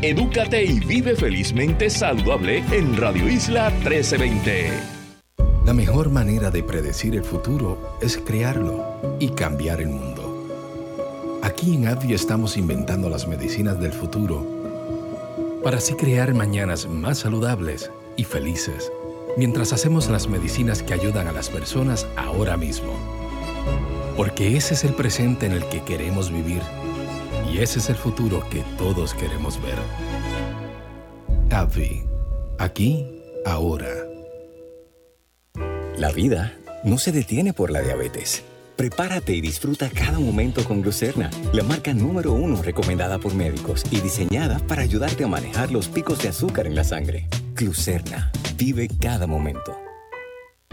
edúcate y vive felizmente saludable en Radio Isla 1320. La mejor manera de predecir el futuro es crearlo y cambiar el mundo. Aquí en ADVI estamos inventando las medicinas del futuro para así crear mañanas más saludables y felices, mientras hacemos las medicinas que ayudan a las personas ahora mismo. Porque ese es el presente en el que queremos vivir ese es el futuro que todos queremos ver. AbbVie. Aquí, ahora. La vida no se detiene por la diabetes. Prepárate y disfruta cada momento con Glucerna, la marca número uno recomendada por médicos y diseñada para ayudarte a manejar los picos de azúcar en la sangre. Glucerna, vive cada momento.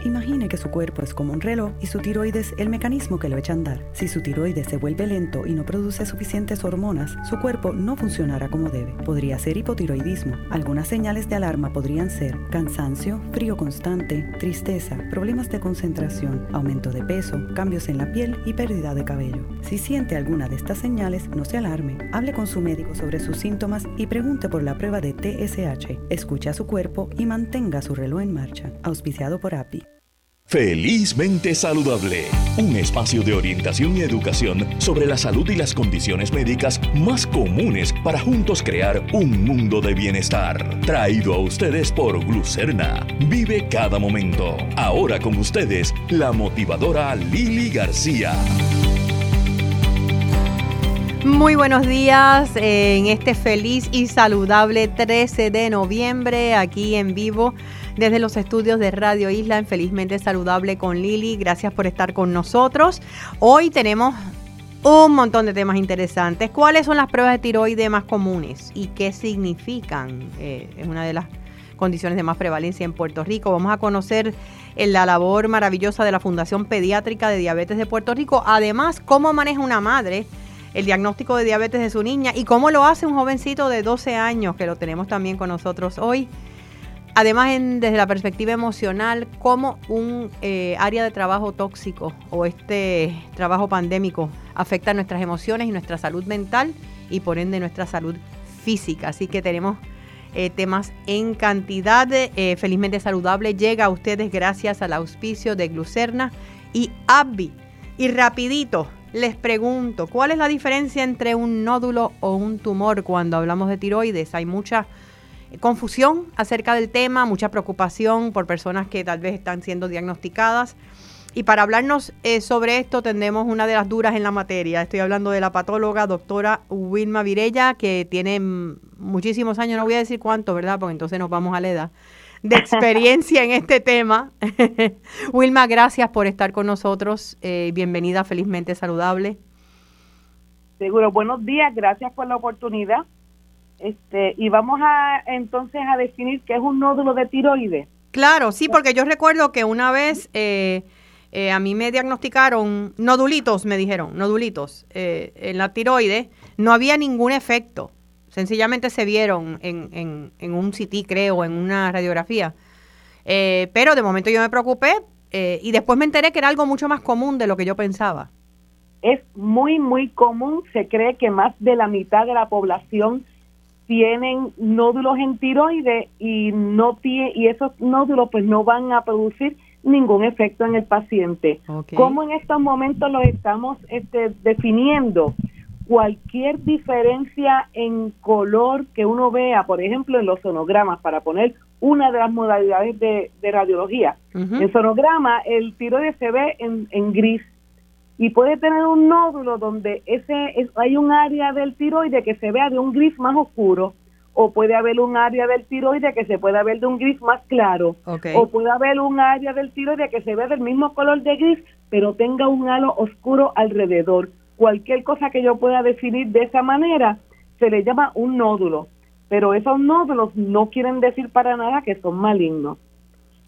Imagine que su cuerpo es como un reloj y su tiroides el mecanismo que lo echa a andar. Si su tiroides se vuelve lento y no produce suficientes hormonas, su cuerpo no funcionará como debe. Podría ser hipotiroidismo. Algunas señales de alarma podrían ser cansancio, frío constante, tristeza, problemas de concentración, aumento de peso, cambios en la piel y pérdida de cabello. Si siente alguna de estas señales, no se alarme. Hable con su médico sobre sus síntomas y pregunte por la prueba de TSH. Escuche a su cuerpo y mantenga su reloj en marcha. Auspiciado por API. Felizmente Saludable, un espacio de orientación y educación sobre la salud y las condiciones médicas más comunes para juntos crear un mundo de bienestar. Traído a ustedes por Glucerna. Vive cada momento. Ahora con ustedes, la motivadora Lili García. Muy buenos días en este feliz y saludable 13 de noviembre aquí en vivo desde los estudios de Radio Isla en Felizmente Saludable con Lili. Gracias por estar con nosotros. Hoy tenemos un montón de temas interesantes. ¿Cuáles son las pruebas de tiroides más comunes y qué significan? Eh, es una de las condiciones de más prevalencia en Puerto Rico. Vamos a conocer eh, la labor maravillosa de la Fundación Pediátrica de Diabetes de Puerto Rico. Además, cómo maneja una madre el diagnóstico de diabetes de su niña y cómo lo hace un jovencito de 12 años, que lo tenemos también con nosotros hoy. Además, desde la perspectiva emocional, cómo un eh, área de trabajo tóxico o este trabajo pandémico afecta nuestras emociones y nuestra salud mental y por ende nuestra salud física. Así que tenemos eh, temas en cantidad. Eh, felizmente saludable llega a ustedes gracias al auspicio de Glucerna y Abby. Y rapidito, les pregunto, ¿cuál es la diferencia entre un nódulo o un tumor cuando hablamos de tiroides? Hay mucha confusión acerca del tema, mucha preocupación por personas que tal vez están siendo diagnosticadas. Y para hablarnos eh, sobre esto tendremos una de las duras en la materia. Estoy hablando de la patóloga doctora Wilma Virella, que tiene muchísimos años, no voy a decir cuánto, ¿verdad? Porque entonces nos vamos a la edad, de experiencia en este tema. Wilma, gracias por estar con nosotros. Eh, bienvenida Felizmente Saludable. Seguro, buenos días, gracias por la oportunidad. Este, y vamos a entonces a definir qué es un nódulo de tiroides. Claro, sí, porque yo recuerdo que una vez eh, eh, a mí me diagnosticaron nodulitos, me dijeron, nodulitos eh, en la tiroides, no había ningún efecto, sencillamente se vieron en, en, en un CT, creo, en una radiografía. pero de momento yo me preocupé y después me enteré que era algo mucho más común de lo que yo pensaba. Es muy, muy común, se cree que más de la mitad de la población tienen nódulos en tiroides y no tiene, y esos nódulos pues no van a producir ningún efecto en el paciente. ¿Cómo en estos momentos lo estamos este, definiendo? Cualquier diferencia en color que uno vea, por ejemplo, en los sonogramas, para poner una de las modalidades de, radiología. En sonograma, el tiroides se ve en, en gris y puede tener un nódulo donde ese es, hay un área del tiroide que se vea de un gris más oscuro o puede haber un área del tiroide que se pueda ver de un gris más claro o puede haber un área del tiroide que se vea del mismo color de gris pero tenga un halo oscuro alrededor. Cualquier cosa que yo pueda definir de esa manera se le llama un nódulo. Pero esos nódulos no quieren decir para nada que son malignos.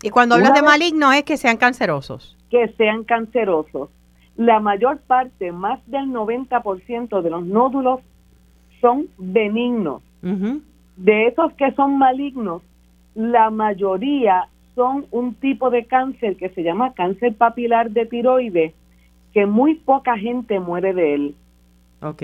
Y cuando hablas de malignos es que sean cancerosos. Que sean cancerosos la mayor parte, más del 90% de los nódulos son benignos. De esos que son malignos, la mayoría son un tipo de cáncer que se llama cáncer papilar de tiroides, que muy poca gente muere de él. Ok.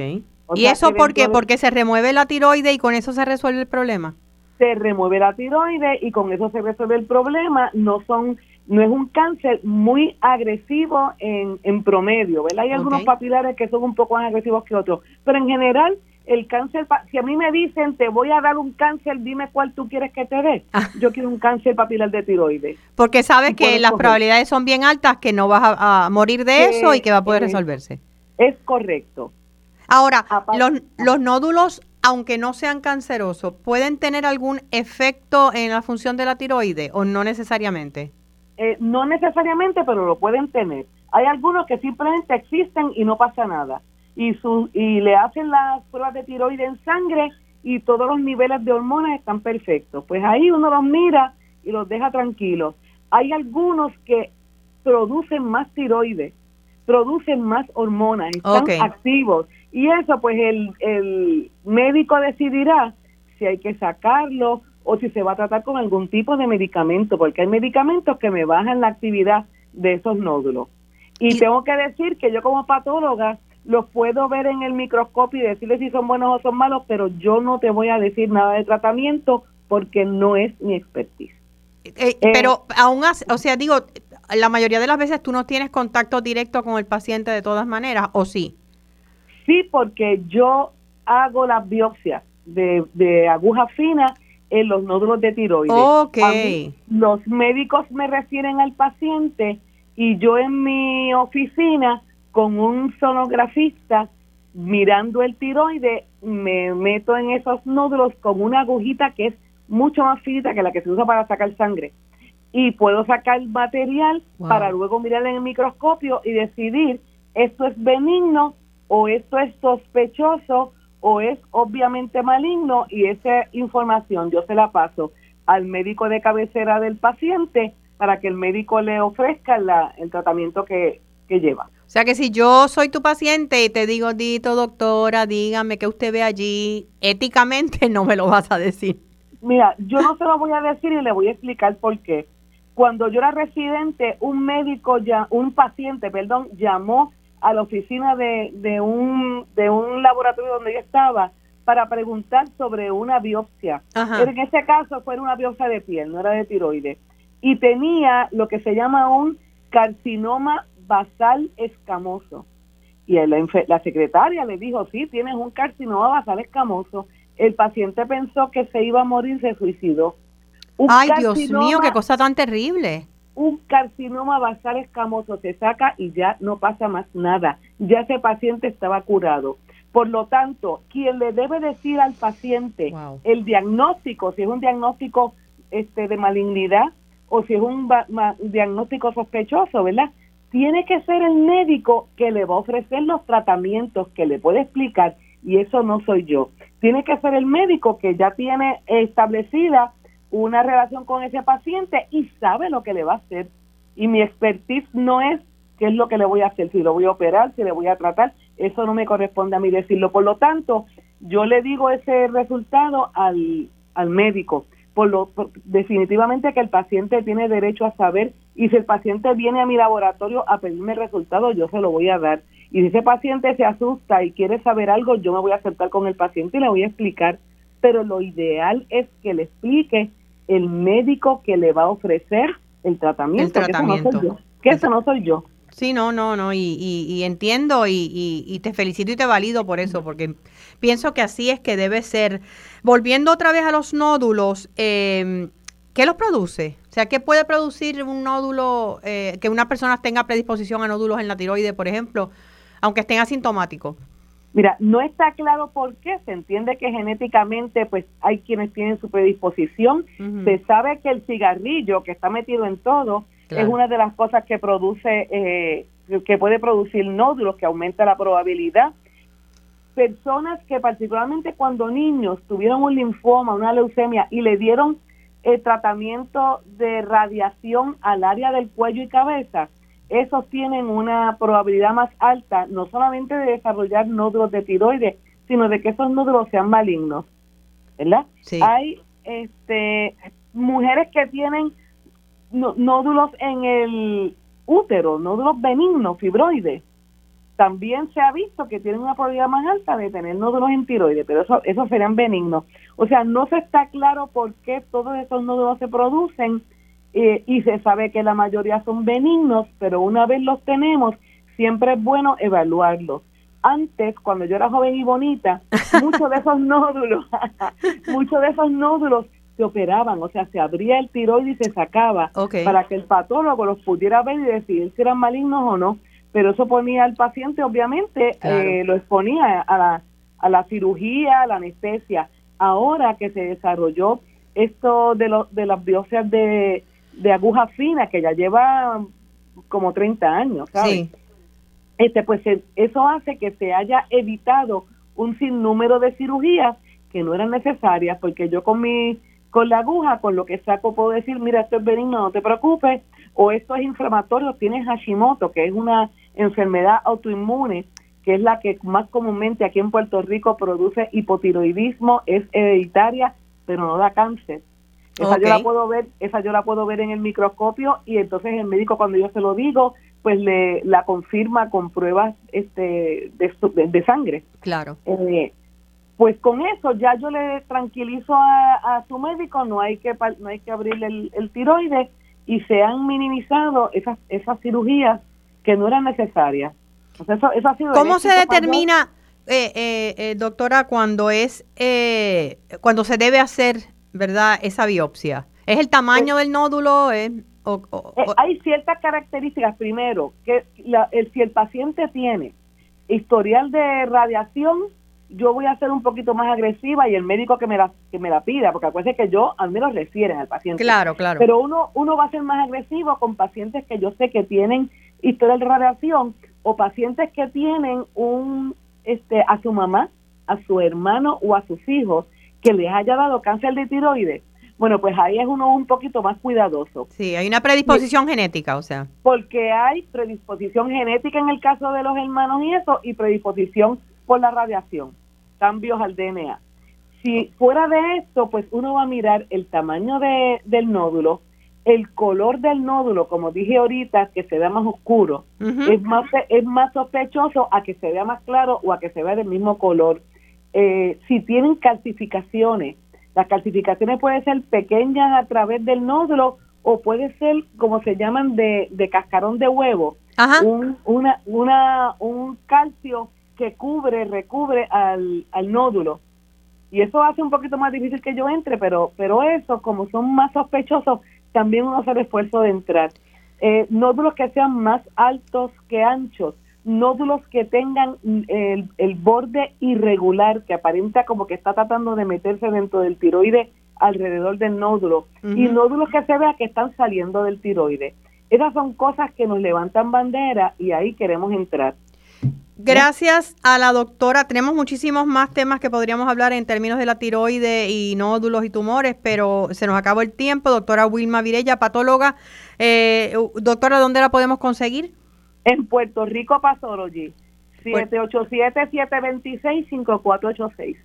¿Y eso por qué? Porque se remueve la tiroide y con eso se resuelve el problema. Se remueve la tiroide y con eso se resuelve el problema. No son no es un cáncer muy agresivo en, en promedio, ¿verdad? Hay algunos papilares que son un poco más agresivos que otros, pero en general el cáncer, si a mí me dicen te voy a dar un cáncer, dime cuál tú quieres que te dé. Ah. Yo quiero un cáncer papilar de tiroides. Porque sabes que las probabilidades son bien altas, que no vas a, morir de eso y que va a poder resolverse. Es correcto. Ahora, los, los nódulos, aunque no sean cancerosos, ¿pueden tener algún efecto en la función de la tiroide o no necesariamente? Eh, no necesariamente, pero lo pueden tener. Hay algunos que simplemente existen y no pasa nada. Y, su, y le hacen las pruebas de tiroides en sangre y todos los niveles de hormonas están perfectos. Pues ahí uno los mira y los deja tranquilos. Hay algunos que producen más tiroides, producen más hormonas, están activos. Y eso pues el, el médico decidirá si hay que sacarlo o si se va a tratar con algún tipo de medicamento, porque hay medicamentos que me bajan la actividad de esos nódulos. Y, tengo que decir que yo como patóloga los puedo ver en el microscopio y decirles si son buenos o son malos, pero yo no te voy a decir nada de tratamiento porque no es mi expertise. Eh, eh, pero aún así, o sea, digo, la mayoría de las veces tú no tienes contacto directo con el paciente de todas maneras, ¿o sí? Sí, porque yo hago las biopsias de, de aguja fina en los nódulos de tiroides. Okay. los médicos me refieren al paciente y yo en mi oficina con un sonografista mirando el tiroide me meto en esos nódulos con una agujita que es mucho más finita que la que se usa para sacar sangre y puedo sacar material para luego mirar en el microscopio y decidir esto es benigno o esto es sospechoso o es obviamente maligno y esa información yo se la paso al médico de cabecera del paciente para que el médico le ofrezca el tratamiento que, lleva. O sea que si yo soy tu paciente y te digo, Dito, doctora, dígame que usted ve allí, éticamente no me lo vas a decir. Mira, yo no se lo voy a decir y le voy a explicar por qué. Cuando yo era residente, un médico, ya, un paciente, perdón, llamó a la oficina de, de, un, de un laboratorio donde yo estaba para preguntar sobre una biopsia. En ese caso fue una biopsia de piel, no era de tiroides. Y tenía lo que se llama un carcinoma basal escamoso. Y la, la secretaria le dijo, sí, tienes un carcinoma basal escamoso. El paciente pensó que se iba a morir, se suicidó. Ay, Dios mío, qué cosa tan terrible un carcinoma basal escamoso se saca y ya no pasa más nada. Ya ese paciente estaba curado. Por lo tanto, quien le debe decir al paciente el diagnóstico, si es un diagnóstico este, de malignidad o si es un diagnóstico sospechoso, ¿verdad? Tiene que ser el médico que le va a ofrecer los tratamientos, que le puede explicar, y eso no soy yo. Tiene que ser el médico que ya tiene establecida una relación con ese paciente y sabe lo que le va a hacer. Y mi expertise no es qué es lo que le voy a hacer, si lo voy a operar, si le voy a tratar, eso no me corresponde a mí decirlo. Por lo tanto, yo le digo ese resultado al, al médico. Por lo definitivamente que el paciente tiene derecho a saber y si el paciente viene a mi laboratorio a pedirme el resultado, yo se lo voy a dar. Y si ese paciente se asusta y quiere saber algo, yo me voy a acercar con el paciente y le voy a explicar. Pero lo ideal es que le explique el médico que le va a ofrecer el tratamiento. El tratamiento. Que eso no soy yo. Sí, no, no, no, y, y, entiendo y, y, te felicito y te valido por eso, porque pienso que así es que debe ser. Volviendo otra vez a los nódulos, eh, ¿qué los produce? O sea, ¿qué puede producir un nódulo, eh, que una persona tenga predisposición a nódulos en la tiroide, por ejemplo, aunque estén asintomáticos? Mira, no está claro por qué. Se entiende que genéticamente, pues hay quienes tienen su predisposición. Se sabe que el cigarrillo, que está metido en todo, es una de las cosas que produce, eh, que puede producir nódulos, que aumenta la probabilidad. Personas que particularmente cuando niños tuvieron un linfoma, una leucemia y le dieron el tratamiento de radiación al área del cuello y cabeza, esos tienen una probabilidad más alta no solamente de desarrollar nódulos de tiroides, sino de que esos nódulos sean malignos. ¿Verdad? Hay este, mujeres que tienen nódulos en el útero, nódulos benignos, fibroides, también se ha visto que tienen una probabilidad más alta de tener nódulos en tiroides, pero eso, esos serían benignos. O sea, no se está claro por qué todos esos nódulos se producen eh, y se sabe que la mayoría son benignos, pero una vez los tenemos, siempre es bueno evaluarlos. Antes, cuando yo era joven y bonita, muchos de esos nódulos, muchos de esos nódulos se operaban, o sea, se abría el tiroides y se sacaba para que el patólogo los pudiera ver y decidir si eran malignos o no pero eso ponía al paciente, obviamente, eh, lo exponía a la, a la cirugía, a la anestesia. Ahora que se desarrolló esto de, lo, de las biopsias de, de aguja fina, que ya lleva como 30 años, ¿sabes? Este, pues eso hace que se haya evitado un sinnúmero de cirugías que no eran necesarias, porque yo con mi con la aguja, con lo que saco, puedo decir, mira, esto es benigno, no te preocupes, o esto es inflamatorio, tienes Hashimoto, que es una enfermedad autoinmune, que es la que más comúnmente aquí en Puerto Rico produce hipotiroidismo, es hereditaria, pero no da cáncer. Esa yo la puedo ver, esa yo la puedo ver en el microscopio y entonces el médico cuando yo se lo digo, pues le la confirma con pruebas este de, sangre. Claro. Eh, pues con eso ya yo le tranquilizo a, su médico, no hay que no hay que abrirle el, el tiroides y se han minimizado esas esas cirugías que no eran necesarias. ¿Cómo se determina, eh, eh, eh, doctora, cuando es eh, cuando se debe hacer, verdad, esa biopsia? ¿Es el tamaño del nódulo? hay ciertas características. Primero, que el, si el paciente tiene historial de radiación, yo voy a ser un poquito más agresiva y el médico que me la que me la pida, porque acuérdense que yo al menos refieren al paciente. Claro, claro. Pero uno uno va a ser más agresivo con pacientes que yo sé que tienen historia de radiación o pacientes que tienen un este a su mamá, a su hermano o a sus hijos que les haya dado cáncer de tiroides. Bueno, pues ahí es uno un poquito más cuidadoso. Sí, hay una predisposición genética, o sea. Porque hay predisposición genética en el caso de los hermanos y eso, y predisposición por la radiación, cambios al DNA. Si fuera de esto, pues uno va a mirar el tamaño de, del nódulo, el color del nódulo, como dije ahorita, que se vea más oscuro, es más es más sospechoso a que se vea más claro o a que se vea del mismo color. Eh, si tienen calcificaciones, las calcificaciones pueden ser pequeñas a través del nódulo o puede ser, como se llaman, de, de cascarón de huevo, Un, una, una, un calcio que cubre, recubre al, al nódulo. Y eso hace un poquito más difícil que yo entre, pero, pero eso, como son más sospechosos, también uno hace el esfuerzo de entrar. Eh, nódulos que sean más altos que anchos, nódulos que tengan el, el, borde irregular, que aparenta como que está tratando de meterse dentro del tiroide alrededor del nódulo, y nódulos que se vea que están saliendo del tiroide. Esas son cosas que nos levantan bandera y ahí queremos entrar. Gracias a la doctora. Tenemos muchísimos más temas que podríamos hablar en términos de la tiroide y nódulos y tumores, pero se nos acabó el tiempo. Doctora Wilma Virella, patóloga. Eh, doctora, ¿dónde la podemos conseguir? En Puerto Rico Pathology. 787-726-5486.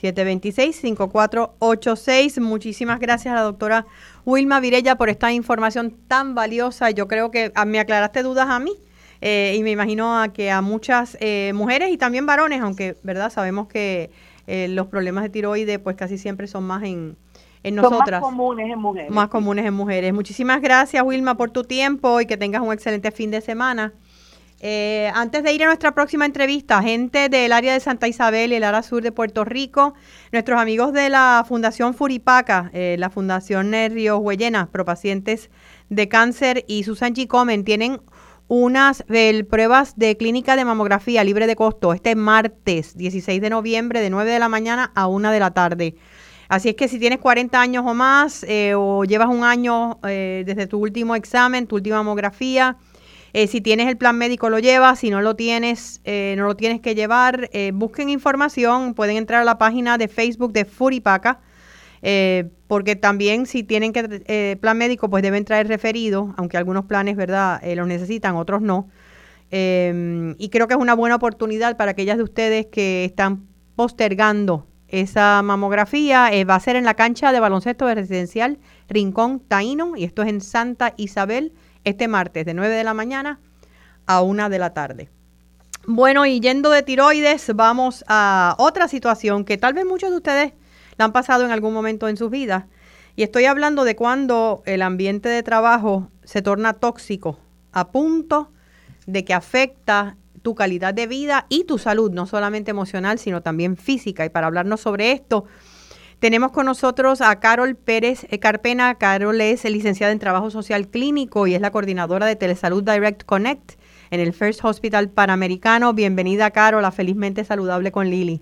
726-5486. Muchísimas gracias a la doctora Wilma Virella por esta información tan valiosa. Yo creo que ah, me aclaraste dudas a mí eh, y me imagino a que a muchas eh, mujeres y también varones, aunque verdad sabemos que eh, los problemas de tiroides pues casi siempre son más en, en nosotras. más comunes en mujeres. Más comunes en mujeres. Muchísimas gracias Wilma por tu tiempo y que tengas un excelente fin de semana. antes de ir a nuestra próxima entrevista, gente del área de Santa Isabel y el área sur de Puerto Rico, nuestros amigos de la Fundación Furipaca, la Fundación Río Huellena, pro pacientes de cáncer y Susan G. Comen tienen unas pruebas de clínica de mamografía libre de costo este martes 16 de noviembre de 9 de la mañana a 1 de la tarde. Así es que si tienes 40 años o más eh, o llevas un año eh, desde tu último examen, tu última mamografía, eh, si tienes el plan médico lo llevas, si no lo tienes, no lo tienes que llevar, busquen información, pueden entrar a la página de Facebook de Furipaca porque también si tienen que plan médico, pues deben traer referido, aunque algunos planes, ¿verdad?, los necesitan, otros no. Em, y creo que es una buena oportunidad para aquellas de ustedes que están postergando esa mamografía. va a ser en la cancha de baloncesto de residencial Rincón Taíno, y esto es en Santa Isabel, este martes de 9 de la mañana a 1 de la tarde. Bueno, y yendo de tiroides, vamos a otra situación que tal vez muchos de ustedes la han pasado en algún momento en sus vidas. Y estoy hablando de cuando el ambiente de trabajo se torna tóxico, a punto de que afecta tu calidad de vida y tu salud, no solamente emocional, sino también física. Y para hablarnos sobre esto, tenemos con nosotros a Carol Pérez Carpena. Carol es licenciada en Trabajo Social Clínico y es la coordinadora de Telesalud Direct Connect en el First Hospital Panamericano. Bienvenida, Carol, a Felizmente Saludable con Lili.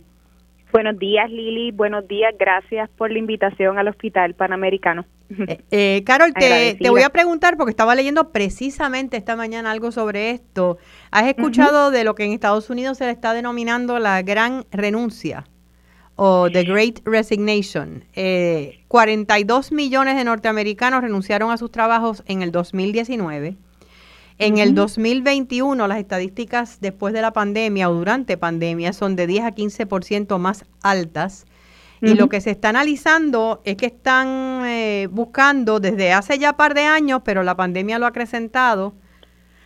Buenos días, Lili. Buenos días. Gracias por la invitación al Hospital Panamericano. Eh, eh, Carol, te, voy a preguntar, porque estaba leyendo precisamente esta mañana algo sobre esto. ¿Has escuchado de lo que en Estados Unidos se le está denominando la gran renuncia? o The Great Resignation. Eh, 42 millones de norteamericanos renunciaron a sus trabajos en el 2019. En el 2021 las estadísticas después de la pandemia o durante pandemia son de 10 a 15% más altas. Y lo que se está analizando es que están eh, buscando desde hace ya par de años, pero la pandemia lo ha acrecentado,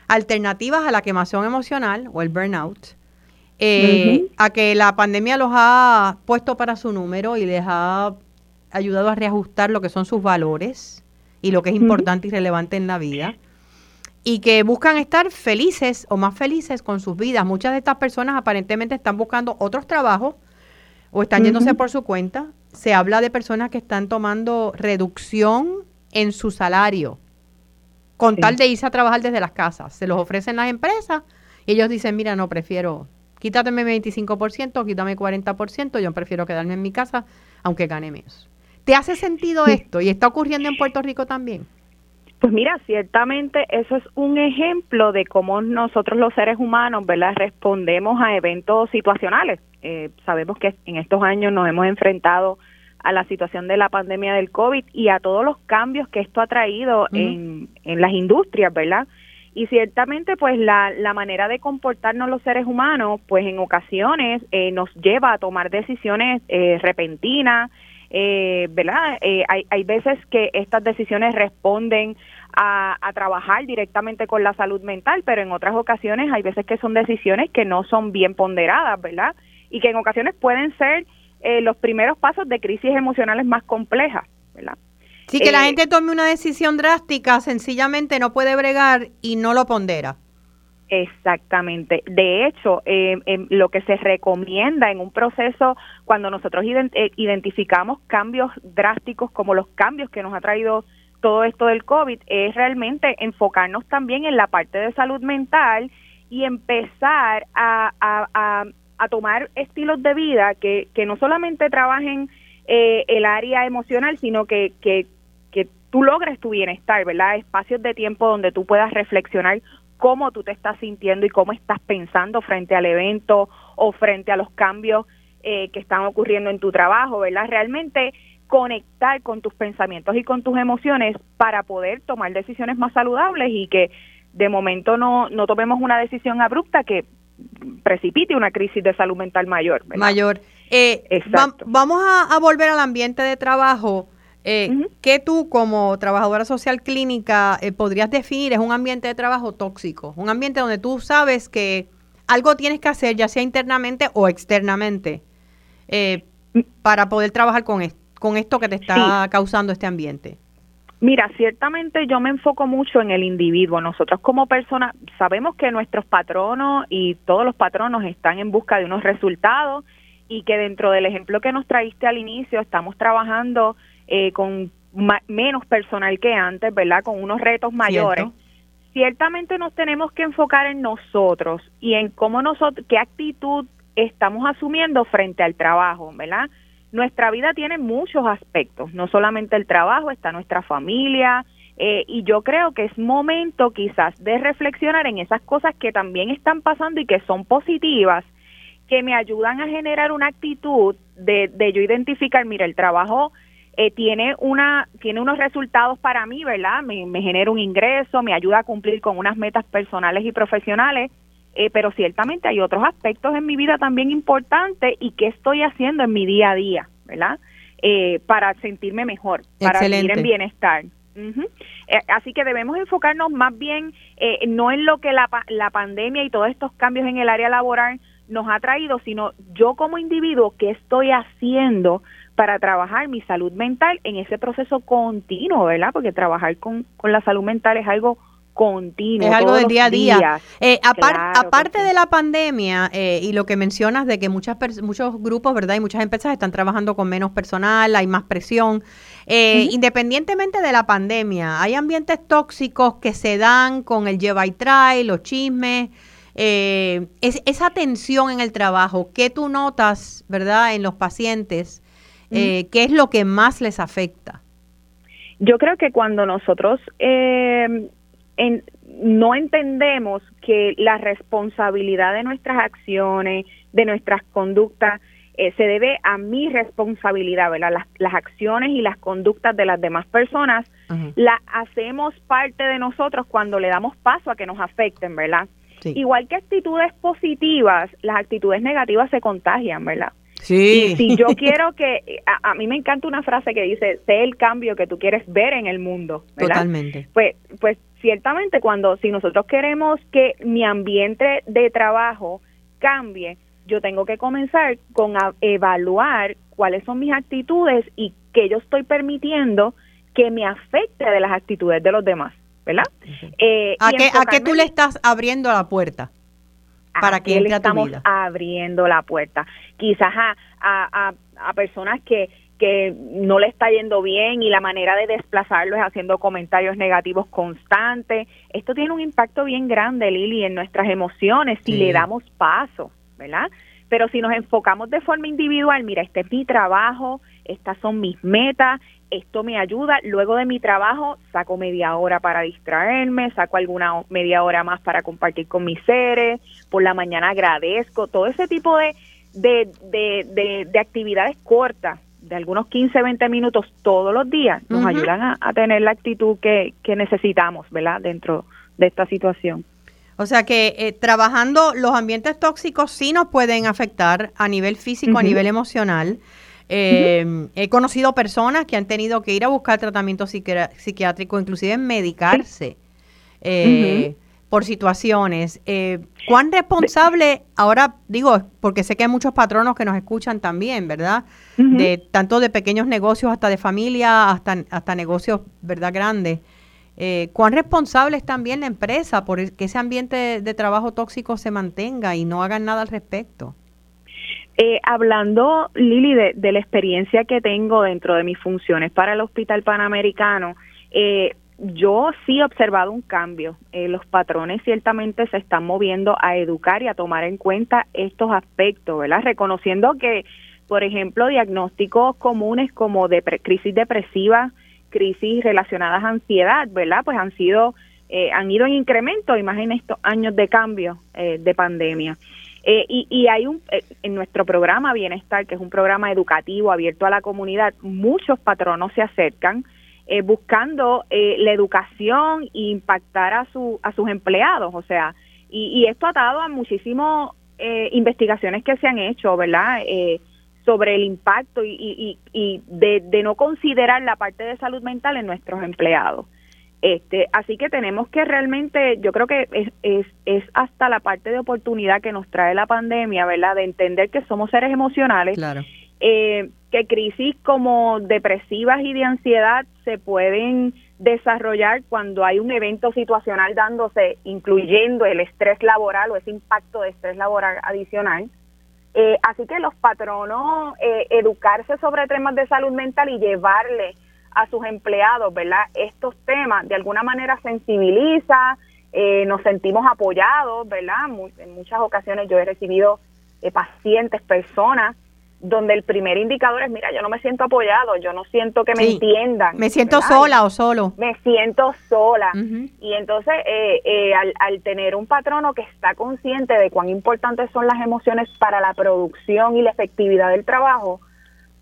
alternativas a la quemación emocional o el burnout, eh, a que la pandemia los ha puesto para su número y les ha ayudado a reajustar lo que son sus valores y lo que es importante y relevante en la vida. Y que buscan estar felices o más felices con sus vidas. Muchas de estas personas aparentemente están buscando otros trabajos o están yéndose por su cuenta. Se habla de personas que están tomando reducción en su salario con tal de irse a trabajar desde las casas. Se los ofrecen las empresas y ellos dicen, mira, no, prefiero quítateme 25%, quítame 40%, yo prefiero quedarme en mi casa, aunque gane menos. ¿Te hace sentido esto? ¿Y está ocurriendo en Puerto Rico también? Pues mira, ciertamente eso es un ejemplo de cómo nosotros los seres humanos, ¿verdad?, respondemos a eventos situacionales. Eh, sabemos que en estos años nos hemos enfrentado a la situación de la pandemia del COVID y a todos los cambios que esto ha traído en, en las industrias, ¿verdad? Y ciertamente, pues la, la manera de comportarnos los seres humanos, pues en ocasiones eh, nos lleva a tomar decisiones eh, repentinas, eh, ¿verdad? Eh, hay, hay veces que estas decisiones responden a, a, trabajar directamente con la salud mental, pero en otras ocasiones hay veces que son decisiones que no son bien ponderadas, ¿verdad? Y que en ocasiones pueden ser los primeros pasos de crisis emocionales más complejas, ¿verdad? Sí, que la eh, gente tome una decisión drástica, sencillamente no puede bregar y no lo pondera. Exactamente. De hecho, eh, lo que se recomienda en un proceso cuando nosotros eh, identificamos cambios drásticos como los cambios que nos ha traído todo esto del COVID, es realmente enfocarnos también en la parte de salud mental y empezar a, a, a, tomar estilos de vida que, que no solamente trabajen el área emocional, sino que, que tú logres tu bienestar, ¿verdad? Espacios de tiempo donde tú puedas reflexionar cómo tú te estás sintiendo y cómo estás pensando frente al evento o frente a los cambios eh, que están ocurriendo en tu trabajo, ¿verdad? Realmente conectar con tus pensamientos y con tus emociones para poder tomar decisiones más saludables y que de momento no, no tomemos una decisión abrupta que precipite una crisis de salud mental mayor. Mayor. Eh, vamos a, a volver al ambiente de trabajo eh, ¿Qué tú como trabajadora social clínica eh, podrías definir? Es un ambiente de trabajo tóxico, un ambiente donde tú sabes que algo tienes que hacer, ya sea internamente o externamente, eh, para poder trabajar con, con esto que te está causando este ambiente. Mira, ciertamente yo me enfoco mucho en el individuo. Nosotros como personas sabemos que nuestros patronos y todos los patronos están en busca de unos resultados y que dentro del ejemplo que nos traíste al inicio estamos trabajando eh, con menos personal que antes, ¿verdad? Con unos retos mayores. Ciertamente nos tenemos que enfocar en nosotros y en cómo nosotros, qué actitud estamos asumiendo frente al trabajo, ¿verdad? Nuestra vida tiene muchos aspectos, no solamente el trabajo, está nuestra familia, eh, y yo creo que es momento quizás de reflexionar en esas cosas que también están pasando y que son positivas, que me ayudan a generar una actitud de, de yo identificar, mira, el trabajo eh, tiene una tiene unos resultados para mí, ¿verdad? Me, genera un ingreso, me ayuda a cumplir con unas metas personales y profesionales, eh, pero ciertamente hay otros aspectos en mi vida también importantes y qué estoy haciendo en mi día a día, ¿verdad? Eh, para sentirme mejor, para vivir en bienestar. Eh, así que debemos enfocarnos más bien eh, no en lo que la, la pandemia y todos estos cambios en el área laboral nos ha traído, sino yo como individuo, ¿qué estoy haciendo para trabajar mi salud mental en ese proceso continuo, ¿verdad? Porque trabajar con, con la salud mental es algo continuo. Es algo del día a día. Eh, aparte de la pandemia eh, y lo que mencionas de que muchas muchos grupos, ¿verdad? Y muchas empresas están trabajando con menos personal, hay más presión. Eh, independientemente de la pandemia, hay ambientes tóxicos que se dan con el lleva y trae, los chismes. es, esa tensión en el trabajo, ¿qué tú notas, verdad, en los pacientes? ¿Qué es lo que más les afecta? Yo creo que cuando nosotros eh, no entendemos que la responsabilidad de nuestras acciones, de nuestras conductas, eh, se debe a mi responsabilidad, ¿verdad? Las, acciones y las conductas de las demás personas las hacemos parte de nosotros cuando le damos paso a que nos afecten, ¿verdad? Igual que actitudes positivas, las actitudes negativas se contagian, ¿verdad? Sí. Y si yo quiero que, a, mí me encanta una frase que dice, sé el cambio que tú quieres ver en el mundo, ¿verdad? Totalmente. Pues, pues ciertamente cuando, si nosotros queremos que mi ambiente de trabajo cambie, yo tengo que comenzar con evaluar cuáles son mis actitudes y que yo estoy permitiendo que me afecte de las actitudes de los demás, ¿verdad? Eh, ¿A, qué, ¿A qué tú le estás abriendo la puerta? para que le estamos abriendo la puerta. Quizás a, a, a, personas que, que no le está yendo bien y la manera de desplazarlo es haciendo comentarios negativos constantes. Esto tiene un impacto bien grande, Lili, en nuestras emociones si le damos paso, ¿verdad? Pero si nos enfocamos de forma individual, mira, este es mi trabajo, estas son mis metas, esto me ayuda. Luego de mi trabajo saco media hora para distraerme, saco alguna media hora más para compartir con mis seres, por la mañana agradezco, todo ese tipo de, de, de, actividades cortas, de algunos 15, 20 minutos todos los días, nos ayudan a, tener la actitud que, que necesitamos, ¿verdad? Dentro de esta situación. O sea que eh, trabajando los ambientes tóxicos sí nos pueden afectar a nivel físico, a nivel emocional. Eh, he conocido personas que han tenido que ir a buscar tratamiento psiquiátrico, inclusive medicarse eh, por situaciones. Eh, ¿Cuán responsable, ahora digo, porque sé que hay muchos patronos que nos escuchan también, ¿verdad? De tanto de pequeños negocios hasta de familia, hasta, hasta negocios, ¿verdad? Grandes. ¿Cuán responsable es también la empresa por que ese ambiente de trabajo tóxico se mantenga y no hagan nada al respecto? Eh, hablando, Lili, de, la experiencia que tengo dentro de mis funciones para el Hospital Panamericano, eh, yo sí he observado un cambio. Eh, los patrones ciertamente se están moviendo a educar y a tomar en cuenta estos aspectos, ¿verdad? Reconociendo que, por ejemplo, diagnósticos comunes como de crisis depresiva, crisis relacionadas a ansiedad, ¿verdad? Pues han sido, han ido en incremento, imaginen estos años de cambio de pandemia. Eh, y, hay un, eh, en nuestro programa Bienestar, que es un programa educativo abierto a la comunidad, muchos patronos se acercan eh, buscando la educación e impactar a, su, a sus empleados. O sea, y, esto ha dado a muchísimas investigaciones que se han hecho, ¿verdad? sobre el impacto y, y, de, de no considerar la parte de salud mental en nuestros empleados. Este, así que tenemos que realmente, yo creo que es, es, es, hasta la parte de oportunidad que nos trae la pandemia, ¿verdad? De entender que somos seres emocionales, claro. eh, que crisis como depresivas y de ansiedad se pueden desarrollar cuando hay un evento situacional dándose, incluyendo el estrés laboral o ese impacto de estrés laboral adicional. Eh, así que los patronos, eh, educarse sobre temas de salud mental y llevarle a sus empleados, ¿verdad? Estos temas de alguna manera sensibiliza, eh, nos sentimos apoyados, ¿verdad? en muchas ocasiones yo he recibido eh, pacientes, personas, donde el primer indicador es, mira, yo no me siento apoyado, yo no siento que me entiendan. Me siento sola o solo. Me siento sola. Y entonces, eh, al, al tener un patrono que está consciente de cuán importantes son las emociones para la producción y la efectividad del trabajo,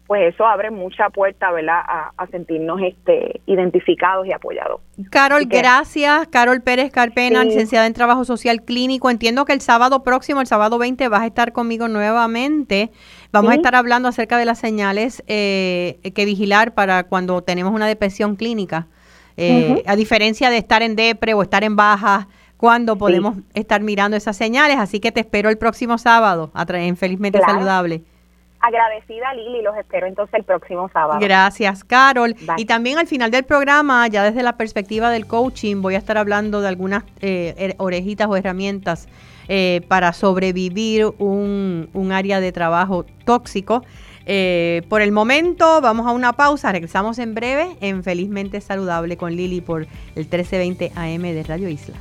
pues eso abre mucha puerta, ¿verdad?, a, sentirnos este, identificados y apoyados. Carol, gracias. Carol Pérez Carpena, licenciada en Trabajo Social Clínico. Entiendo que el sábado próximo, el sábado 20, vas a estar conmigo nuevamente. Vamos a estar hablando acerca de las señales eh, que vigilar para cuando tenemos una depresión clínica. Eh, a diferencia de estar en depre o estar en baja, cuando podemos estar mirando esas señales. Así que te espero el próximo sábado en Felizmente Saludable. Agradecida Lili, los espero entonces el próximo sábado. Gracias, Carol. Y también al final del programa, ya desde la perspectiva del coaching, voy a estar hablando de algunas eh, er, orejitas o herramientas eh, para sobrevivir un, un, área de trabajo tóxico. Eh, por el momento, vamos a una pausa. Regresamos en breve en Felizmente Saludable con Lili por el 1320 AM de Radio Isla.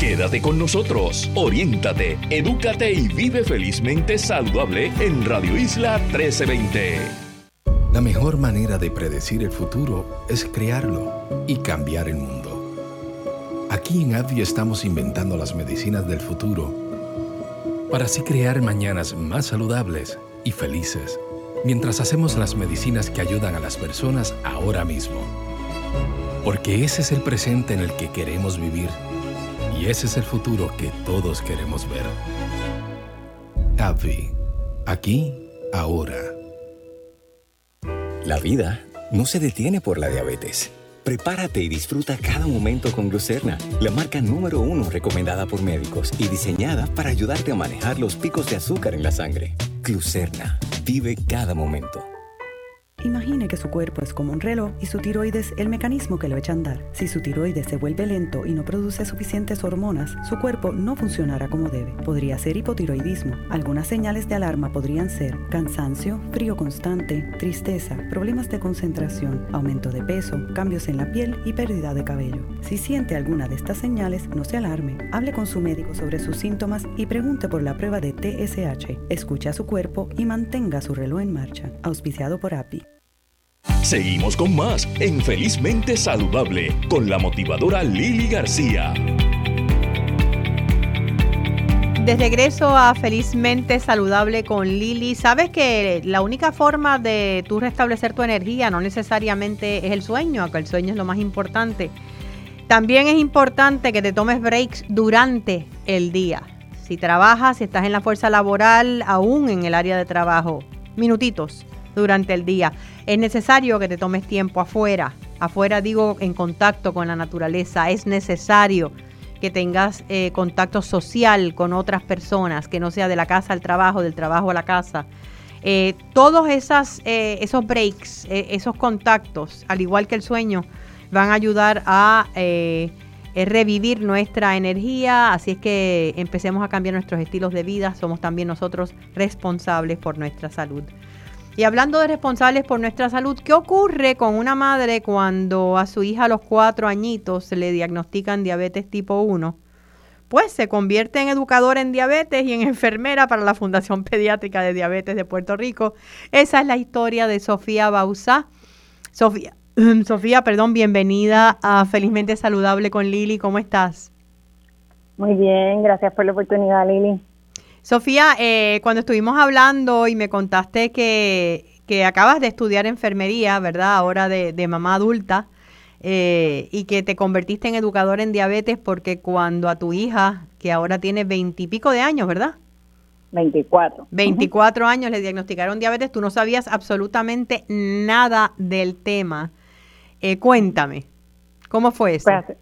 Quédate con nosotros, oriéntate, edúcate y vive felizmente saludable en Radio Isla 1320. La mejor manera de predecir el futuro es crearlo y cambiar el mundo. Aquí en ADVI estamos inventando las medicinas del futuro para así crear mañanas más saludables y felices, mientras hacemos las medicinas que ayudan a las personas ahora mismo. Porque ese es el presente en el que queremos vivir y ese es el futuro que todos queremos ver. AbbVie. Aquí, ahora. La vida no se detiene por la diabetes. Prepárate y disfruta cada momento con Glucerna, la marca número uno recomendada por médicos y diseñada para ayudarte a manejar los picos de azúcar en la sangre. Glucerna. Vive cada momento. Imagine que su cuerpo es como un reloj y su tiroides el mecanismo que lo echa a andar. Si su tiroides se vuelve lento y no produce suficientes hormonas, su cuerpo no funcionará como debe. Podría ser hipotiroidismo. Algunas señales de alarma podrían ser cansancio, frío constante, tristeza, problemas de concentración, aumento de peso, cambios en la piel y pérdida de cabello. Si siente alguna de estas señales, no se alarme. Hable con su médico sobre sus síntomas y pregunte por la prueba de TSH. Escuche a su cuerpo y mantenga su reloj en marcha. Auspiciado por API. Seguimos con más en Felizmente Saludable con la motivadora Lili García. De regreso a Felizmente Saludable con Lili, sabes que la única forma de tú restablecer tu energía no necesariamente es el sueño, aunque el sueño es lo más importante. También es importante que te tomes breaks durante el día. Si trabajas, si estás en la fuerza laboral, aún en el área de trabajo, minutitos durante el día. Es necesario que te tomes tiempo afuera. Afuera digo en contacto con la naturaleza. Es necesario que tengas eh, contacto social con otras personas, que no sea de la casa al trabajo, del trabajo a la casa. Eh, todos esas, eh, esos breaks, esos contactos, al igual que el sueño, van a ayudar a revivir nuestra energía. Así es que empecemos a cambiar nuestros estilos de vida. Somos también nosotros responsables por nuestra salud. Y hablando de responsables por nuestra salud, ¿qué ocurre con una madre cuando a su hija a los cuatro añitos le diagnostican diabetes tipo 1? Pues se convierte en educadora en diabetes y en enfermera para la Fundación Pediátrica de Diabetes de Puerto Rico. Esa es la historia de Sofía Bausá. Sofía, Sofía, perdón, bienvenida a Felizmente Saludable con Lili. ¿Cómo estás? Muy bien, gracias por la oportunidad, Lili. Sofía, eh, cuando estuvimos hablando y me contaste que, acabas de estudiar enfermería, ¿verdad? Ahora de, mamá adulta, eh, y que te convertiste en educador en diabetes porque cuando a tu hija, que ahora tiene veintipico de años, ¿verdad? 24. 24 años le diagnosticaron diabetes, tú no sabías absolutamente nada del tema. Eh, cuéntame, ¿cómo fue eso? Pues,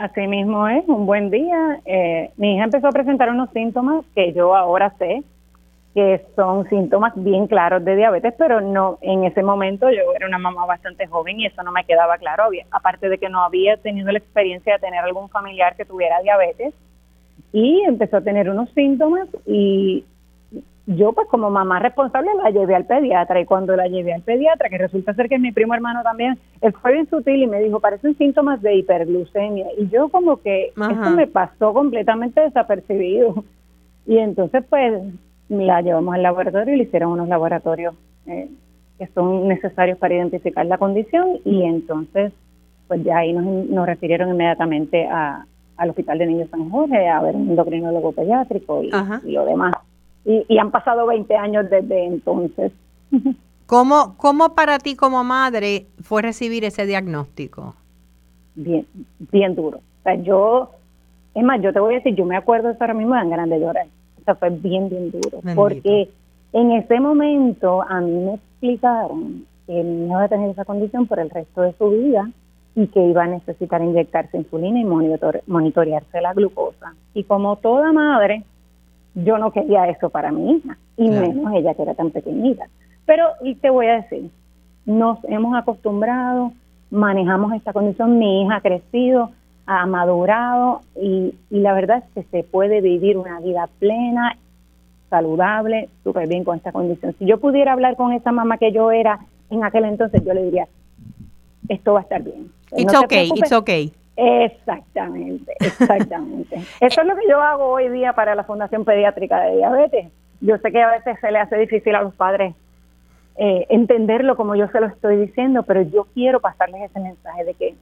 Así mismo es, un buen día. Eh, mi hija empezó a presentar unos síntomas que yo ahora sé que son síntomas bien claros de diabetes, pero no en ese momento yo era una mamá bastante joven y eso no me quedaba claro. Aparte de que no había tenido la experiencia de tener algún familiar que tuviera diabetes y empezó a tener unos síntomas y yo pues como mamá responsable la llevé al pediatra. Y cuando la llevé al pediatra, que resulta ser que es mi primo hermano también, él fue bien sutil y me dijo, parecen síntomas de hiperglucemia. Y yo como que esto me pasó completamente desapercibido. Y entonces pues la llevamos al laboratorio y le hicieron unos laboratorios eh, que son necesarios para identificar la condición. Y entonces pues ya ahí nos, nos refirieron inmediatamente a, al Hospital de Niños San Jorge a ver un endocrinólogo pediátrico y lo demás y, han pasado 20 años desde entonces. ¿Cómo, ¿Cómo para ti como madre fue recibir ese diagnóstico? Bien, bien duro. O sea, yo, es más, yo te voy a decir, yo me acuerdo de eso ahora mismo, dan ganas de llorar. O sea, fue bien, bien duro. Porque En ese momento a mí me explicaron que el niño va a tener esa condición por el resto de su vida y que iba a necesitar inyectarse insulina y monitorearse la glucosa. Y como toda madre, yo no quería eso para mi hija, y menos ella que era tan pequeñita. Pero y te voy a decir, nos hemos acostumbrado, manejamos esta condición, mi hija ha crecido, ha madurado y, y la verdad es que se puede vivir una vida plena, saludable, súper bien con esta condición. Si yo pudiera hablar con esa mamá que yo era en aquel entonces, yo le diría, esto va a estar bien. It's okay, it's okay. Exactamente, exactamente. Eso es lo que yo hago hoy día para la Fundación Pediátrica de Diabetes. Yo sé que a veces se le hace difícil a los padres eh, entenderlo como yo se lo estoy diciendo, pero yo quiero pasarles ese mensaje de que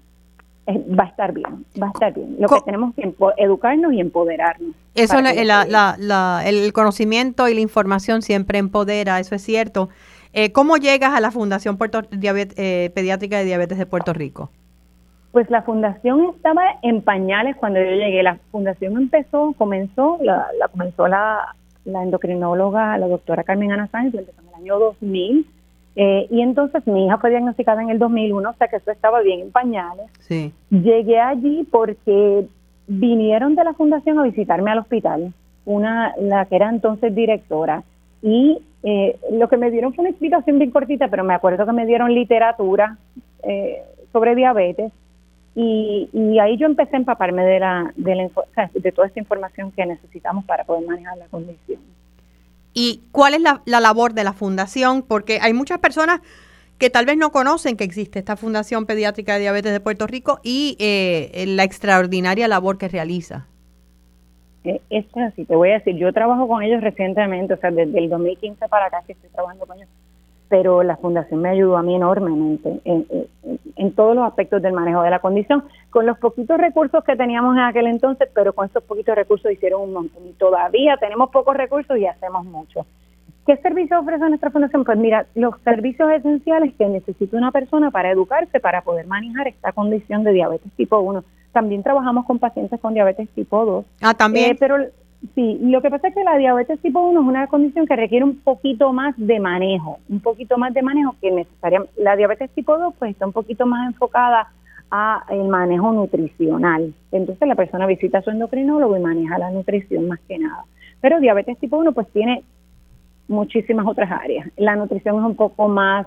va a estar bien, va a estar bien. Lo que tenemos que educarnos y empoderarnos. Eso, el conocimiento y la información siempre empodera, eso es cierto. Eh, ¿Cómo llegas a la Fundación Puerto, eh, Pediátrica de Diabetes de Puerto Rico? Pues la fundación estaba en pañales cuando yo llegué. La fundación empezó, comenzó, la, comenzó la, endocrinóloga, la doctora Carmen Ana Sánchez, empezó en el año 2000. Eh, y entonces mi hija fue diagnosticada en el 2001, o sea que eso estaba bien en pañales. Sí. Llegué allí porque vinieron de la fundación a visitarme al hospital, una la que era entonces directora, y eh, lo que me dieron fue una explicación bien cortita, pero me acuerdo que me dieron literatura eh, sobre diabetes y, y, ahí yo empecé a empaparme de, la, de, la, de toda esta información que necesitamos para poder manejar la condición. ¿Y cuál es la, labor de la fundación? Porque hay muchas personas que tal vez no conocen que existe esta Fundación Pediátrica de Diabetes de Puerto Rico y eh, la extraordinaria labor que realiza. Eh, es así, te voy a decir, yo trabajo con ellos recientemente, o sea, desde el 2015 para acá que estoy trabajando con ellos pero la fundación me ayudó a mí enormemente en, todos los aspectos del manejo de la condición, con los poquitos recursos que teníamos en aquel entonces, pero con esos poquitos recursos hicieron un montón. Y todavía tenemos pocos recursos y hacemos mucho. ¿Qué servicios ofrece nuestra fundación? Pues mira, los servicios esenciales que necesita una persona para educarse, para poder manejar esta condición de diabetes tipo 1. También trabajamos con pacientes con diabetes tipo 2. Ah, también. Eh, pero Sí, lo que pasa es que la diabetes tipo 1 es una condición que requiere un poquito más de manejo, un poquito más de manejo que necesariamente. La diabetes tipo 2 pues está un poquito más enfocada a el manejo nutricional. Entonces la persona visita a su endocrinólogo y maneja la nutrición más que nada. Pero diabetes tipo 1 pues tiene muchísimas otras áreas. La nutrición es un poco más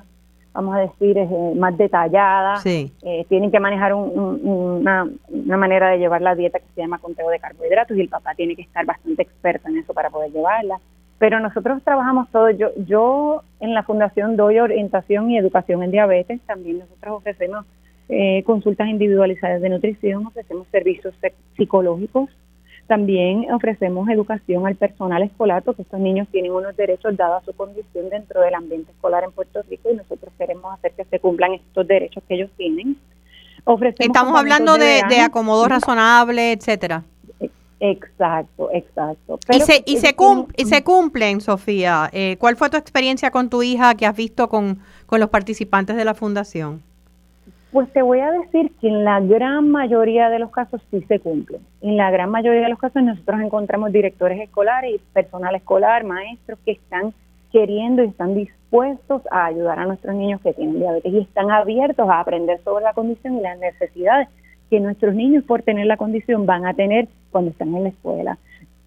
vamos a decir, es eh, más detallada. Eh, tienen que manejar una, manera de llevar la dieta que se llama conteo de carbohidratos y el papá tiene que estar bastante experto en eso para poder llevarla. Pero nosotros trabajamos todo. Yo, yo en la fundación doy orientación y educación en diabetes. También nosotros ofrecemos eh, consultas individualizadas de nutrición, ofrecemos servicios psicológicos también ofrecemos educación al personal escolar porque estos niños tienen unos derechos dados a su condición dentro del ambiente escolar en Puerto Rico y nosotros queremos hacer que se cumplan estos derechos que ellos tienen. Estamos hablando de, acomodo razonable, etcétera. Exacto, exacto. y se, y, se y se cumplen, Sofía. Eh, ¿Cuál fue tu experiencia con tu hija que has visto con, con los participantes de la fundación? Pues te voy a decir que en la gran mayoría de los casos sí se cumple. En la gran mayoría de los casos nosotros encontramos directores escolares y personal escolar, maestros que están queriendo y están dispuestos a ayudar a nuestros niños que tienen diabetes y están abiertos a aprender sobre la condición y las necesidades que nuestros niños por tener la condición van a tener cuando están en la escuela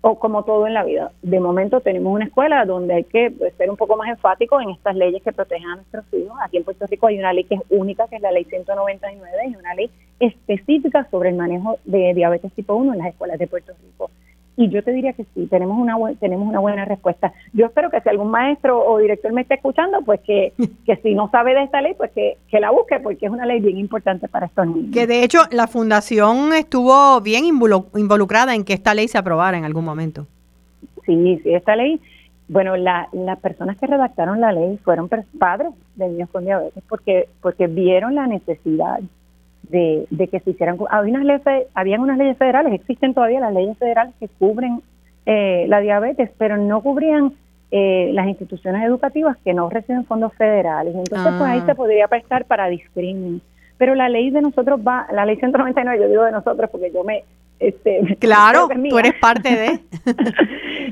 o como todo en la vida. De momento tenemos una escuela donde hay que ser un poco más enfático en estas leyes que protegen a nuestros hijos. Aquí en Puerto Rico hay una ley que es única, que es la ley 199, y una ley específica sobre el manejo de diabetes tipo 1 en las escuelas de Puerto Rico. Y yo te diría que sí, tenemos una, tenemos una buena respuesta. Yo espero que si algún maestro o director me esté escuchando, pues que, que si no sabe de esta ley, pues que, que la busque, porque es una ley bien importante para estos niños. Que de hecho la fundación estuvo bien involucrada en que esta ley se aprobara en algún momento. Sí, sí, esta ley, bueno, la, las personas que redactaron la ley fueron padres de niños con diabetes porque, porque vieron la necesidad de, que se hicieran. Había unas leyes, habían unas leyes federales, existen todavía las leyes federales que cubren eh, la diabetes, pero no cubrían eh, las instituciones educativas que no reciben fondos federales. Entonces, pues ahí ah. se podría prestar para discriminar. Pero la ley de nosotros va, la ley 199, yo digo de nosotros porque yo me Este, claro, tú eres parte de.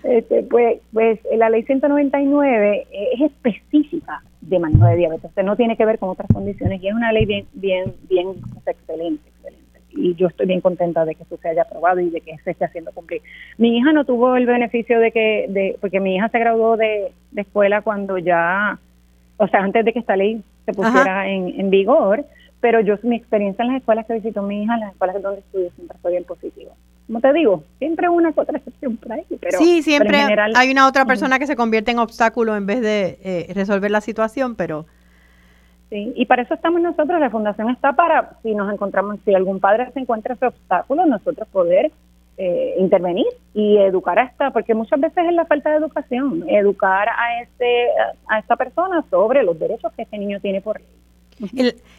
este, pues, pues la ley 199 es específica de manejo de diabetes. Usted no tiene que ver con otras condiciones y es una ley bien, bien, bien excelente, excelente. Y yo estoy bien contenta de que eso se haya aprobado y de que se esté haciendo cumplir. Mi hija no tuvo el beneficio de que, de, porque mi hija se graduó de, escuela cuando ya, o sea, antes de que esta ley se pusiera en, en vigor, pero yo mi experiencia en las escuelas que visitó mi hija, en las escuelas donde estudió, siempre fue bien positiva. Como te digo, siempre una otra excepción por ahí. Pero, sí, siempre hay una otra persona que se convierte en obstáculo en vez de eh, resolver la situación, pero... Sí, y para eso estamos nosotros, la fundación está para, si nos encontramos, si algún padre se encuentra ese obstáculo, nosotros poder eh, intervenir y educar a esta, porque muchas veces es la falta de educación, educar a, este, a esta persona sobre los derechos que este niño tiene por ley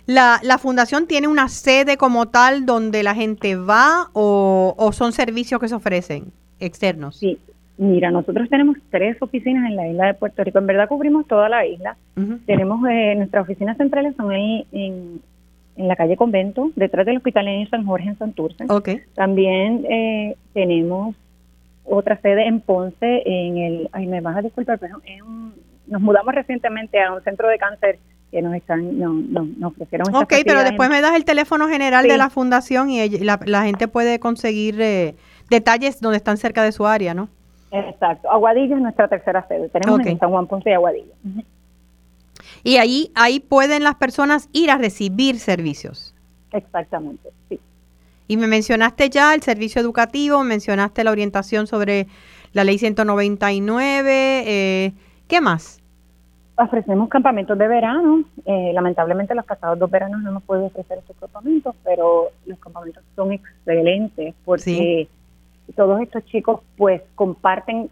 la, la, fundación tiene una sede como tal donde la gente va o, son servicios que se ofrecen externos? Sí, mira, nosotros tenemos tres oficinas en la isla de Puerto Rico. En verdad cubrimos toda la isla. Tenemos eh, nuestras oficinas centrales son ahí en, en, la calle Convento, detrás del Hospital en San Jorge en Santurce. Okay. También eh, tenemos otra sede en Ponce, en el, ay, me vas a disculpar, pero nos mudamos recientemente a un centro de cáncer que nos están no, no, nos ofrecieron Ok, pero después me das el teléfono general de la fundación y la, gente puede conseguir eh, detalles donde están cerca de su área, ¿no? Exacto. Aguadilla es nuestra tercera sede. Tenemos en San Juan Ponce y Aguadilla. Y ahí, ahí pueden las personas ir a recibir servicios. Exactamente, sí. Y me mencionaste ya el servicio educativo, mencionaste la orientación sobre la ley 199. Eh, ¿Qué más? Ofrecemos campamentos de verano. Eh, lamentablemente los pasados dos veranos no hemos podido ofrecer estos campamentos, pero los campamentos son excelentes porque todos estos chicos pues comparten,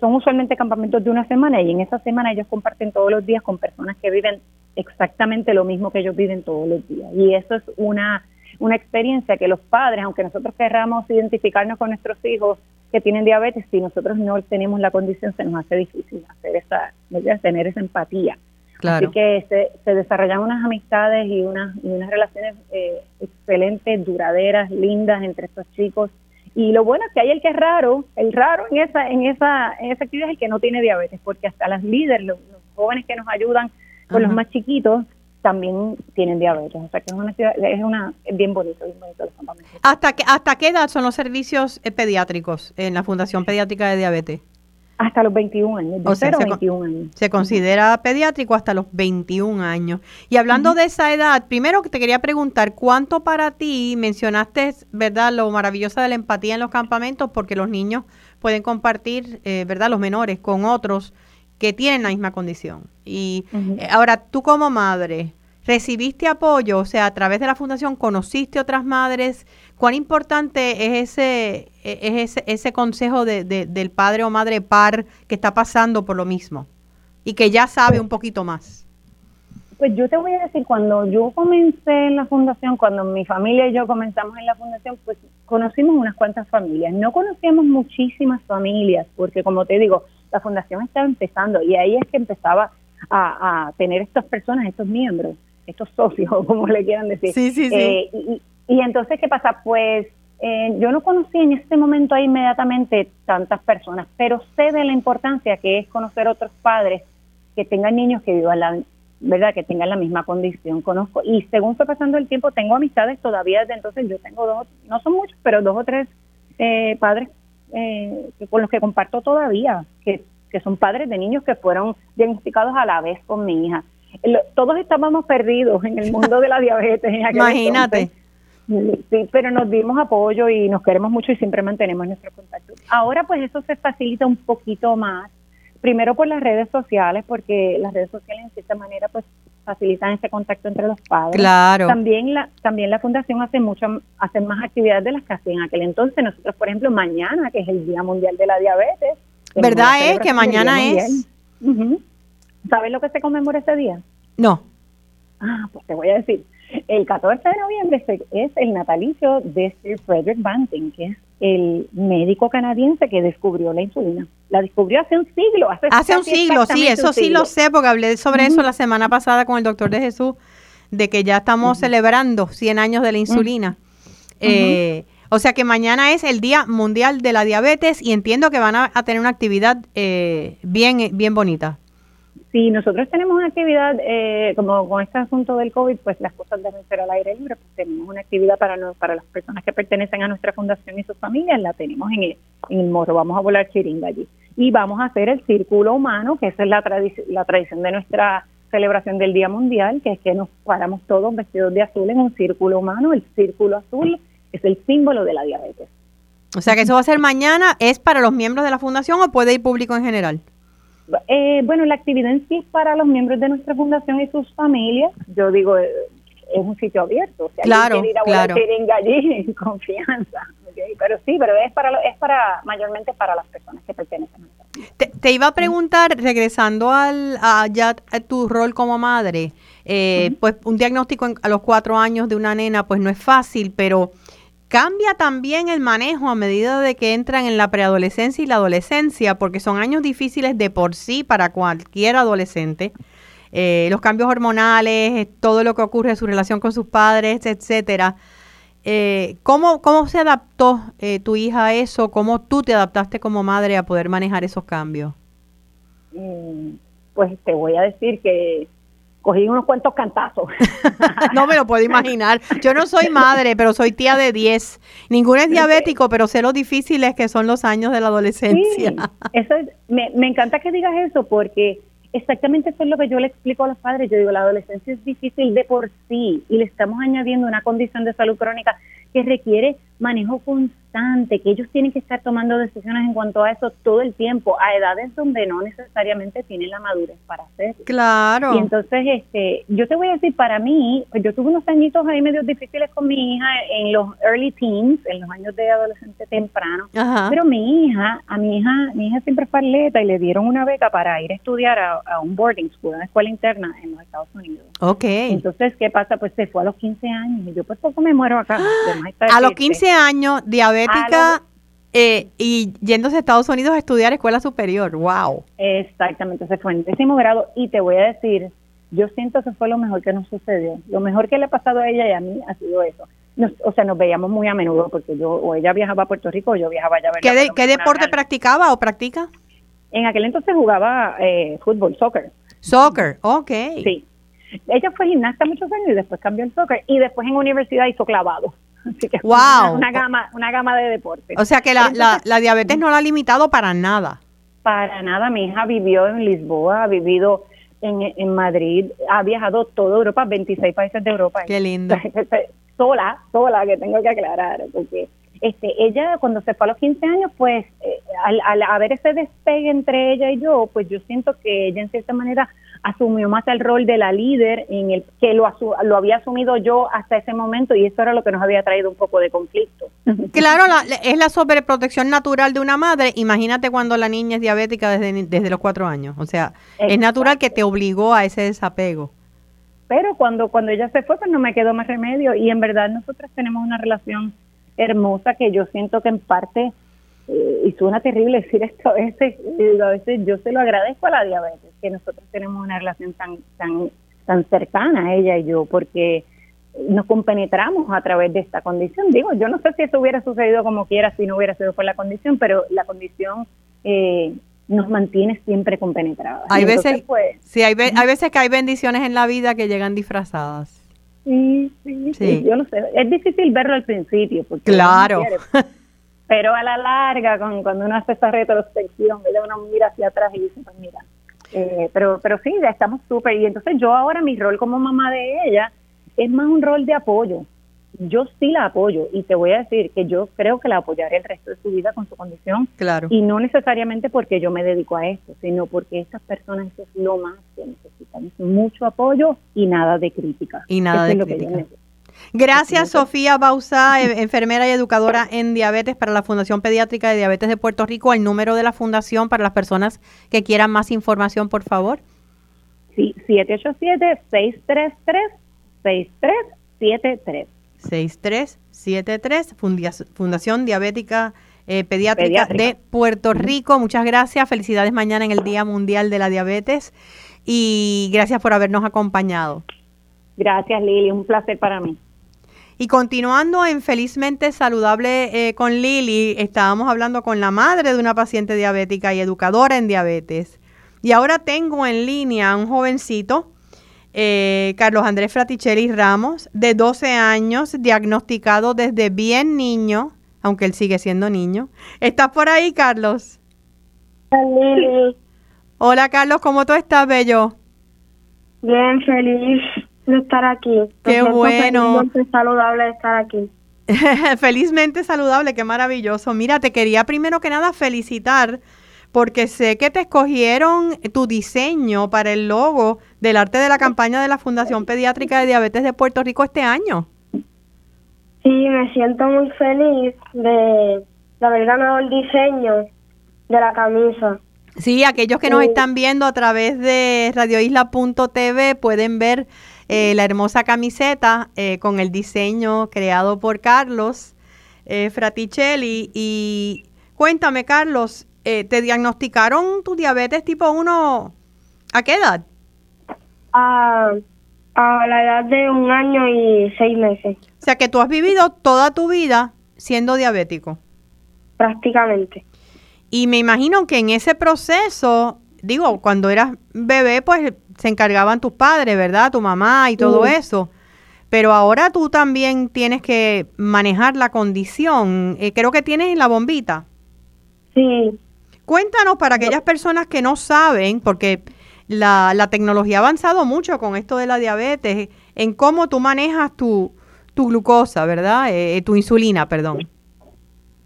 son usualmente campamentos de una semana y en esa semana ellos comparten todos los días con personas que viven exactamente lo mismo que ellos viven todos los días. Y eso es una, una experiencia que los padres, aunque nosotros querramos identificarnos con nuestros hijos, que tienen diabetes, si nosotros no tenemos la condición, se nos hace difícil hacer esa, tener esa empatía. Así que se, desarrollan unas amistades y unas, unas relaciones eh, excelentes, duraderas, lindas entre estos chicos. Y lo bueno es que hay el que es raro, el raro en esa, en esa, en esa actividad es el que no tiene diabetes, porque hasta las líderes, los, jóvenes que nos ayudan con los más chiquitos, también tienen diabetes. O sea que es una, es una bien bonito, bien bonito los campamentos. ¿Hasta qué, ¿Hasta qué edad son los servicios eh, pediátricos en la Fundación Pediátrica de Diabetes? Hasta los 21 años, de o sea, 21 años. Se considera pediátrico hasta los 21 años. Y hablando de esa edad, primero te quería preguntar, ¿cuánto para ti mencionaste, verdad, lo maravillosa de la empatía en los campamentos? Porque los niños pueden compartir, eh, verdad, los menores con otros que tienen la misma condición. Y eh, ahora, tú como madre, ¿recibiste apoyo? O sea, a través de la fundación, ¿conociste otras madres? ¿Cuán importante es ese, e, es ese, ese consejo de, del padre o madre par que está pasando por lo mismo y que ya sabe un poquito más? Pues yo te voy a decir, cuando yo comencé en la fundación, cuando mi familia y yo comenzamos en la fundación, pues conocimos unas cuantas familias. No conocíamos muchísimas familias, porque como te digo, la fundación estaba empezando y ahí es que empezaba a, tener estas personas, estos miembros, estos socios, como le quieran decir. Sí, sí, sí. Eh, y, entonces, ¿qué pasa? Pues eh, yo no conocí en este momento inmediatamente tantas personas, pero sé de la importancia que es conocer otros padres que tengan niños que vivan la verdad que tengan la misma condición conozco y según fue pasando el tiempo tengo amistades todavía desde entonces yo tengo dos no son muchos pero dos o tres eh, padres eh, con los que comparto todavía, que, que son padres de niños que fueron diagnosticados a la vez con mi hija. todos estábamos perdidos en el mundo de la diabetes. Imagínate. Sí, pero nos dimos apoyo y nos queremos mucho y siempre mantenemos nuestro contacto. Ahora pues eso se facilita un poquito más, primero por las redes sociales, porque las redes sociales en cierta manera pues facilitan ese contacto entre los padres. Claro. También la, también la fundación hace mucho, hace más actividades de las que hacía en aquel entonces. Nosotros, por ejemplo, mañana, que es el Día Mundial de la Diabetes. ¿Verdad es que mañana es? ¿Sabes lo que se conmemora ese día? No. Ah, pues te voy a decir. El 14 de noviembre es el natalicio de Sir Frederick Banting, que es el médico canadiense que descubrió la insulina. La descubrió hace un siglo. Hace, un siglo, sí, eso sí lo sé, porque hablé sobre eso la semana pasada con el doctor de Jesús, de que ya estamos celebrando 100 años de la insulina. Eh, O sea que mañana es el Día Mundial de la Diabetes y entiendo que van a, tener una actividad eh, bien, bien bonita. Si nosotros tenemos una actividad, eh, como con este asunto del COVID, pues las cosas deben ser al aire libre, pues tenemos una actividad para, para las personas que pertenecen a nuestra fundación y sus familias, la tenemos en el, en morro, vamos a volar chiringa allí. Y vamos a hacer el círculo humano, que esa es la, la tradición de nuestra celebración del Día Mundial, que es que nos paramos todos vestidos de azul en un círculo humano, el círculo azul es el símbolo de la diabetes. O sea que eso va a ser mañana, ¿es para los miembros de la fundación o puede ir público en general? Eh, bueno, la actividad en sí es para los miembros de nuestra fundación y sus familias. Yo digo, eh, es un sitio abierto. Si claro, ir a claro. allí en confianza. Pero sí, pero es para, es para mayormente para las personas que pertenecen a te, te iba a preguntar, regresando al, a, ya a tu rol como madre, eh, pues un diagnóstico a los cuatro años de una nena, pues no es fácil, pero Cambia también el manejo a medida de que entran en la preadolescencia y la adolescencia, porque son años difíciles de por sí para cualquier adolescente. Eh, los cambios hormonales, eh, todo lo que ocurre, su relación con sus padres, etcétera. Eh, ¿cómo, ¿Cómo se adaptó tu hija a eso? ¿Cómo tú te adaptaste como madre a poder manejar esos cambios? Mm, pues te voy a decir que cogí unos cuantos cantazos. no me lo puedo imaginar. Yo no soy madre, pero soy tía de 10. Ninguno es diabético, pero sé lo difíciles que son los años de la adolescencia. eso me, me encanta que digas eso porque exactamente eso es lo que yo le explico a los padres. Yo digo, la adolescencia es difícil de por sí y le estamos añadiendo una condición de salud crónica que requiere manejo constante, que ellos tienen que estar tomando decisiones en cuanto a eso todo el tiempo, a edades donde no necesariamente tienen la madurez para hacerlo. Claro. Y entonces, este, yo te voy a decir, para mí, yo tuve unos añitos ahí medio difíciles con mi hija en los early teens, en los años de adolescente temprano, pero mi hija, a mi hija, mi hija siempre fue atleta y le dieron una beca para ir a estudiar a, a un boarding school, una escuela interna en los Estados Unidos. Ok. Entonces, ¿qué pasa? Pues se fue a los 15 años y yo pues poco me muero acá. a los 15 años, diabética eh, y yéndose a Estados Unidos a estudiar escuela superior. ¡Wow! Exactamente, se fue en décimo grado y te voy a decir, yo siento que fue lo mejor que nos sucedió. Lo mejor que le ha pasado a ella y a mí ha sido eso. o sea, nos veíamos muy a menudo porque yo o ella viajaba a Puerto Rico o yo viajaba allá a ¿Qué, ¿qué deporte practicaba o practica? En aquel entonces jugaba eh, fútbol, soccer. Soccer, ok. Sí. Ella fue gimnasta muchos años y después cambió el soccer y después en universidad hizo clavado. Así que wow. una, gama, una gama de deportes. O sea que la, la, diabetes no la ha limitado para nada. Para nada. Mi hija vivió en Lisboa, ha vivido en, en Madrid, ha viajado toda Europa, 26 países de Europa. Qué lindo. sola, sola, que tengo que aclarar, porque este, ella cuando se fue a los 15 años, pues eh, al, al haber ese despegue entre ella y yo, pues yo siento que ella en cierta manera asumió más el rol de la líder en el que lo, lo había asumido yo hasta ese momento y eso era lo que nos había traído un poco de conflicto. Claro, es la sobreprotección natural de una madre. Imagínate cuando la niña es diabética desde, desde los cuatro años. O sea, es natural que te obligó a ese desapego. Pero cuando, cuando ella se fue, pues no me quedó más remedio y en verdad nosotros tenemos una relación hermosa que yo siento que en parte eh, y suena terrible decir esto a veces, a veces yo se lo agradezco a la diabetes, que nosotros tenemos una relación tan, tan, tan cercana, ella y yo, porque nos compenetramos a través de esta condición. Digo, yo no sé si eso hubiera sucedido como quiera si no hubiera sido por la condición, pero la condición eh, nos mantiene siempre compenetradas. Hay veces, pues, sí, hay, hay veces que hay bendiciones en la vida que llegan disfrazadas. Sí, sí, sí, yo no sé. Es difícil verlo al principio. Porque claro. Pero a la larga, con, cuando uno hace esa retrospección, uno mira hacia atrás y dice, pues mira, eh, pero, pero sí, ya estamos súper. Y entonces yo ahora mi rol como mamá de ella es más un rol de apoyo. Yo sí la apoyo y te voy a decir que yo creo que la apoyaré el resto de su vida con su condición. Claro. Y no necesariamente porque yo me dedico a esto, sino porque estas personas es lo más que necesitan. mucho apoyo y nada de crítica. Y nada de crítica. Gracias, Sofía Bausa, e- enfermera y educadora en diabetes para la Fundación Pediátrica de Diabetes de Puerto Rico. El número de la fundación para las personas que quieran más información, por favor. Sí, 787-633-6373. 6373, Fundación Diabética eh, Pediátrica, de Puerto Rico. Muchas gracias. Felicidades mañana en el Día Mundial de la Diabetes y gracias por habernos acompañado. Gracias, Lili. Un placer para mí. Y continuando en Felizmente Saludable eh, con Lili, estábamos hablando con la madre de una paciente diabética y educadora en diabetes. Y ahora tengo en línea a un jovencito, eh, Carlos Andrés Fraticelli Ramos, de 12 años, diagnosticado desde bien niño, aunque él sigue siendo niño. ¿Estás por ahí, Carlos? Lili. Hola, Carlos, ¿cómo tú estás, Bello? Bien, feliz de estar aquí. Qué bueno. Felizmente saludable de estar aquí. Felizmente saludable, qué maravilloso. Mira, te quería primero que nada felicitar porque sé que te escogieron tu diseño para el logo del arte de la campaña de la Fundación Pediátrica de Diabetes de Puerto Rico este año. Sí, me siento muy feliz de, haber ganado el diseño de la camisa. Sí, aquellos que nos están viendo a través de radioisla.tv pueden ver eh, la hermosa camiseta eh, con el diseño creado por Carlos eh, Fraticelli. Y cuéntame, Carlos, ¿te diagnosticaron tu diabetes tipo 1 a qué edad? A, a la edad de un año y seis meses. O sea que tú has vivido toda tu vida siendo diabético. Prácticamente. Y me imagino que en ese proceso, digo, cuando eras bebé, pues se encargaban tus padres, ¿verdad? Tu mamá y todo eso. Pero ahora tú también tienes que manejar la condición. Eh, creo que tienes la bombita. Sí. Cuéntanos para aquellas personas que no saben, porque la, la tecnología ha avanzado mucho con esto de la diabetes, en cómo tú manejas tu, tu glucosa, ¿verdad? Eh, tu insulina, perdón.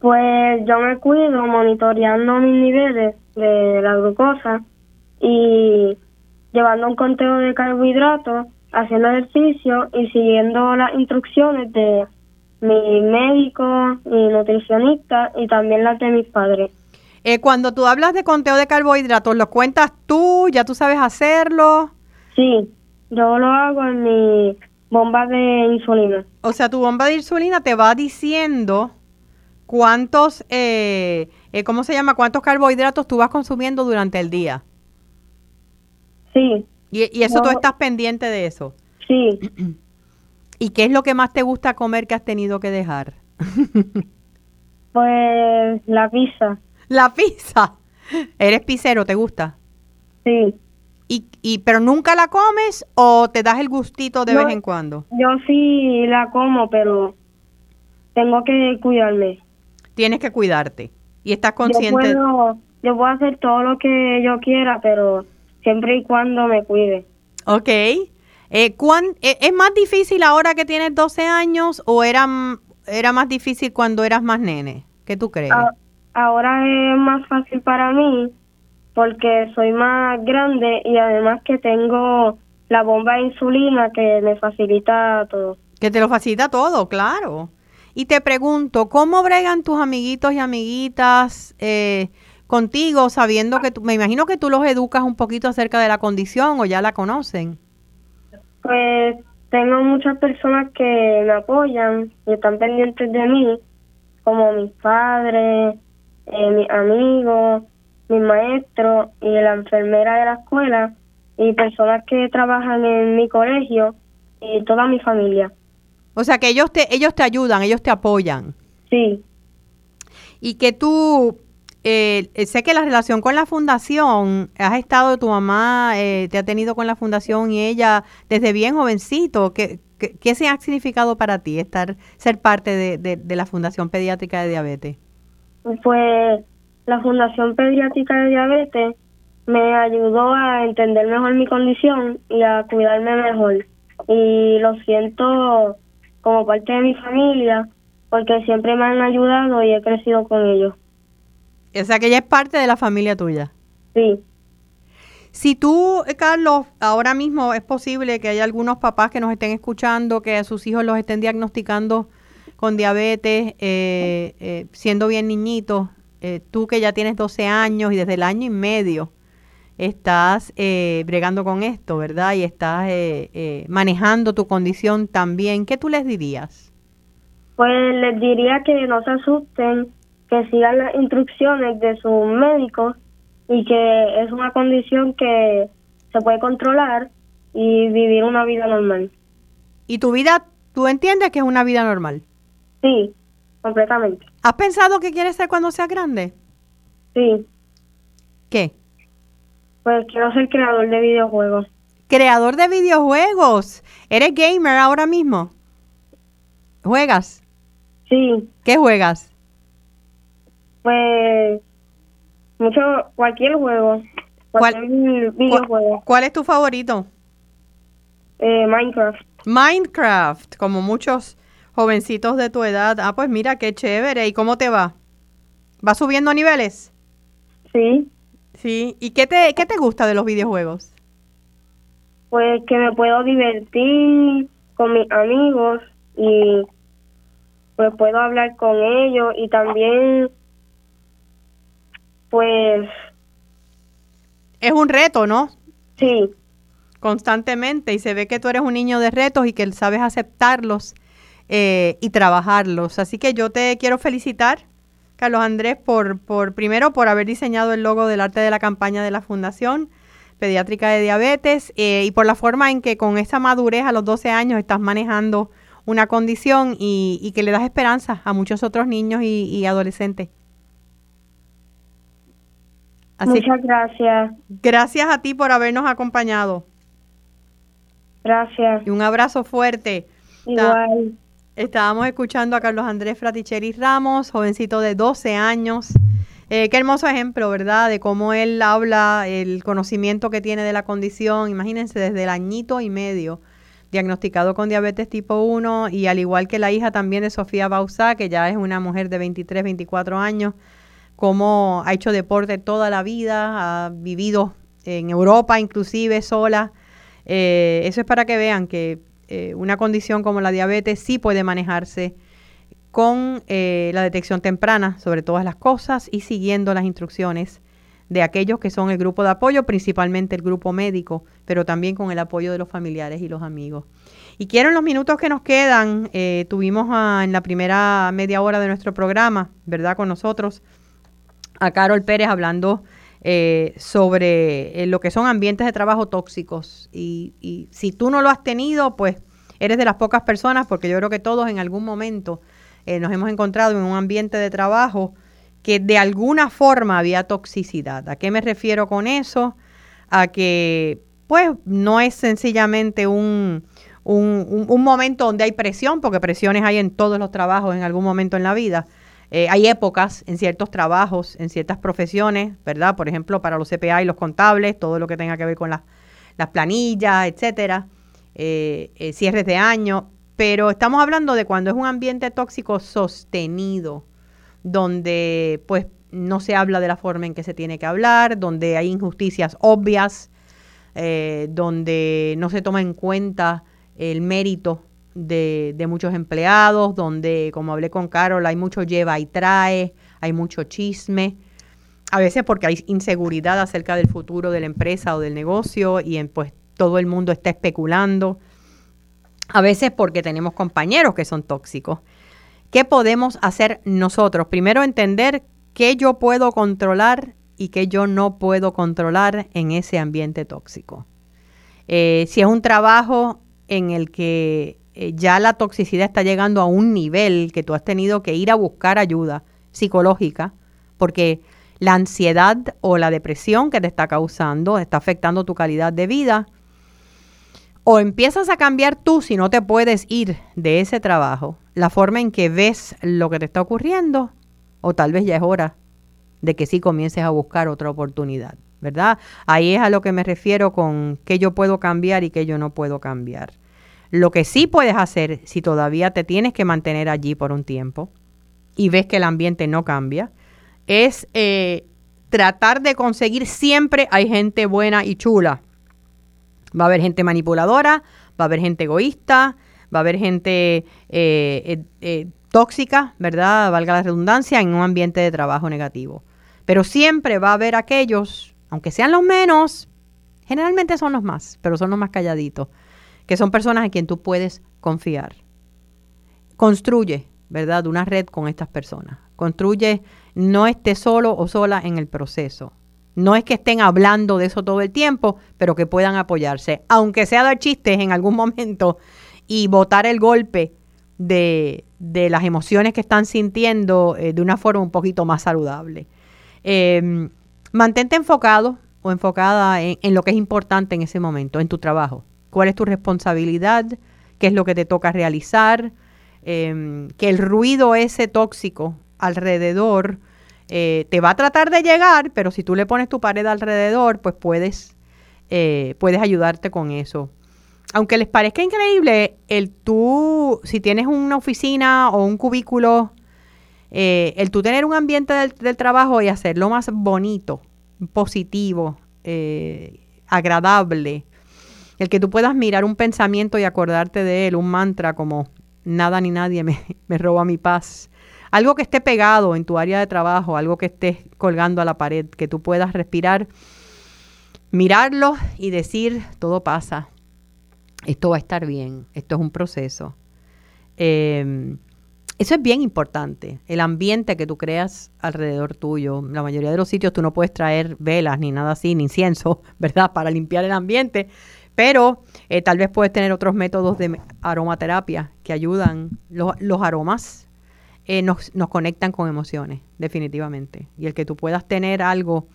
Pues yo me cuido monitoreando mis niveles de la glucosa y llevando un conteo de carbohidratos, haciendo ejercicio y siguiendo las instrucciones de mi médico, mi nutricionista y también las de mis padres. Eh, cuando tú hablas de conteo de carbohidratos, ¿lo cuentas tú? ¿Ya tú sabes hacerlo? Sí, yo lo hago en mi bomba de insulina. O sea, tu bomba de insulina te va diciendo cuántos, eh, eh, ¿cómo se llama? ¿Cuántos carbohidratos tú vas consumiendo durante el día? Sí. ¿Y, eso tú estás pendiente de eso? Sí. ¿Y qué es lo que más te gusta comer que has tenido que dejar? pues la pizza. ¿La pizza? ¿Eres pizzero? ¿Te gusta? Sí. ¿Y, y pero nunca la comes o te das el gustito de vez en cuando? Yo sí la como, pero tengo que cuidarme. Tienes que cuidarte. ¿Y estás consciente? Yo puedo, yo puedo hacer todo lo que yo quiera, pero siempre y cuando me cuide. Ok. Eh, eh, ¿Es más difícil ahora que tienes 12 años o era, era más difícil cuando eras más nene? ¿Qué tú crees? Ahora es más fácil para mí porque soy más grande y además que tengo la bomba de insulina que me facilita todo. Que te lo facilita todo, claro. Y te pregunto, ¿cómo bregan tus amiguitos y amiguitas? Eh, contigo, sabiendo que tú, me imagino que tú los educas un poquito acerca de la condición o ya la conocen. Pues tengo muchas personas que me apoyan y están pendientes de mí, como mis padres, eh, mis amigos, mis maestros y la enfermera de la escuela y personas que trabajan en mi colegio y toda mi familia. O sea que ellos te ellos te ayudan, ellos te apoyan. Sí. Y que tú eh, sé que la relación con la fundación, has estado, tu mamá eh, te ha tenido con la fundación y ella desde bien jovencito. ¿Qué, qué, se ha significado para ti estar, ser parte de, de, la Fundación Pediátrica de Diabetes? Pues la Fundación Pediátrica de Diabetes me ayudó a entender mejor mi condición y a cuidarme mejor. Y lo siento como parte de mi familia porque siempre me han ayudado y he crecido con ellos. O sea que ella es parte de la familia tuya. Sí. Si tú, eh, Carlos, ahora mismo es posible que haya algunos papás que nos estén escuchando, que a sus hijos los estén diagnosticando con diabetes, eh, eh, siendo bien niñitos, tú que ya tienes 12 años y desde el año y medio estás bregando con esto, ¿verdad? Y estás manejando tu condición también, ¿qué tú les dirías? Pues les diría que no se asusten, que sigan las instrucciones de sus médicos y que es una condición que se puede controlar y vivir una vida normal. ¿Y tu vida, ¿Tú entiendes que es una vida normal? Sí, completamente. ¿Has pensado qué quieres ser cuando seas grande? Sí, ¿Qué? pues quiero ser creador de videojuegos. Creador de videojuegos. ¿Eres gamer ahora mismo? ¿Juegas? Sí, ¿Qué juegas? pues mucho, cualquier juego, cualquier videojuego, ¿Cuál es tu favorito? eh, Minecraft. Minecraft, como muchos jovencitos de tu edad. Ah, pues mira, qué chévere. ¿Y cómo te va? ¿Va subiendo niveles? Sí, Sí. ¿Y qué te, qué te gusta de los videojuegos? pues que me puedo divertir con mis amigos y pues puedo hablar con ellos y también pues Es un reto, ¿no? sí, Constantemente. Y se ve que tú eres un niño de retos y que sabes aceptarlos eh, y trabajarlos. Así que yo te quiero felicitar, Carlos Andrés, por, por primero por haber diseñado el logo del arte de la campaña de la Fundación Pediátrica de Diabetes eh, y por la forma en que con esa madurez a los 12 años estás manejando una condición y, y que le das esperanza a muchos otros niños y, y adolescentes. Así muchas gracias, gracias a ti por habernos acompañado gracias, y un abrazo fuerte. igual. Estábamos escuchando a Carlos Andrés Fraticheri Ramos, jovencito de 12 años. Eh, qué hermoso ejemplo, ¿verdad? De cómo él habla, el conocimiento que tiene de la condición. Imagínense, desde el añito y medio, diagnosticado con diabetes tipo 1 y al igual que la hija también de Sofía Bausá, que ya es una mujer de 23, 24 años, cómo ha hecho deporte toda la vida, ha vivido en Europa inclusive sola. Eh, eso es para que vean que eh, una condición como la diabetes sí puede manejarse con eh, la detección temprana sobre todas las cosas y siguiendo las instrucciones de aquellos que son el grupo de apoyo, principalmente el grupo médico, pero también con el apoyo de los familiares y los amigos. Y quiero en los minutos que nos quedan, eh, tuvimos a- en la primera media hora de nuestro programa, ¿verdad? Con nosotros a Carol Pérez hablando eh, sobre eh, lo que son ambientes de trabajo tóxicos. Y, y si tú no lo has tenido, pues eres de las pocas personas, porque yo creo que todos en algún momento eh, nos hemos encontrado en un ambiente de trabajo que de alguna forma había toxicidad. ¿A qué me refiero con eso? A que pues no es sencillamente un, un, un- un momento donde hay presión, porque presiones hay en todos los trabajos en algún momento en la vida. Eh, hay épocas en ciertos trabajos, en ciertas profesiones, ¿verdad? Por ejemplo, para los CPA y los contables, todo lo que tenga que ver con las, las planillas, etcétera, eh, eh, cierres de año. Pero estamos hablando de cuando es un ambiente tóxico sostenido, donde pues no se habla de la forma en que se tiene que hablar, donde hay injusticias obvias, donde no se toma en cuenta el mérito de, muchos empleados, donde, como hablé con Carol, hay mucho lleva y trae, hay mucho chisme, a veces porque hay inseguridad acerca del futuro de la empresa o del negocio y en, pues todo el mundo está especulando, a veces porque tenemos compañeros que son tóxicos. ¿Qué podemos hacer nosotros? Primero entender qué yo puedo controlar y qué yo no puedo controlar en ese ambiente tóxico. Eh, si es un trabajo en el que eh, ya la toxicidad está llegando a un nivel que tú has tenido que ir a buscar ayuda psicológica, porque la ansiedad o la depresión que te está causando está afectando tu calidad de vida, o empiezas a cambiar tú si no te puedes ir de ese trabajo, la forma en que ves lo que te está ocurriendo, o tal vez ya es hora de que sí comiences a buscar otra oportunidad, ¿verdad? Ahí es a lo que me refiero con qué yo puedo cambiar y qué yo no puedo cambiar. Lo que sí puedes hacer si todavía te tienes que mantener allí por un tiempo y ves que el ambiente no cambia, es eh, tratar de conseguir siempre hay gente buena y chula. Va a haber gente manipuladora, va a haber gente egoísta, va a haber gente eh, eh, tóxica, ¿verdad? Valga la redundancia, en un ambiente de trabajo negativo. Pero siempre va a haber aquellos, aunque sean los menos, generalmente son los más, pero son los más calladitos, que son personas en quien tú puedes confiar. Construye, ¿verdad? Una red con estas personas. Construye, no estés solo o sola en el proceso. No es que estén hablando de eso todo el tiempo, pero que puedan apoyarse, aunque sea dar chistes en algún momento y botar el golpe de, las emociones que están sintiendo eh, de una forma un poquito más saludable. Em, mantente enfocado o enfocada en, lo que es importante en ese momento, en tu trabajo. ¿Cuál es tu responsabilidad? ¿Qué es lo que te toca realizar? Em, que el ruido ese tóxico alrededor eh, te va a tratar de llegar, pero si tú le pones tu pared alrededor, pues puedes, eh, puedes ayudarte con eso aunque les parezca increíble, el tú, si tienes una oficina o un cubículo, eh, el tú tener un ambiente del, trabajo y hacerlo más bonito, positivo, eh, agradable, el que tú puedas mirar un pensamiento y acordarte de él, un mantra como nada ni nadie me, me roba mi paz. Algo que esté pegado en tu área de trabajo, algo que estés colgando a la pared, que tú puedas respirar, mirarlo y decir, todo pasa, esto va a estar bien, esto es un proceso. Em, eso es bien importante, el ambiente que tú creas alrededor tuyo. La mayoría de los sitios tú no puedes traer velas ni nada así, ni incienso, ¿verdad? Para limpiar el ambiente, pero eh, tal vez puedes tener otros métodos de aromaterapia que ayudan. Los, aromas eh, nos, nos conectan con emociones, definitivamente. Y el que tú puedas tener algo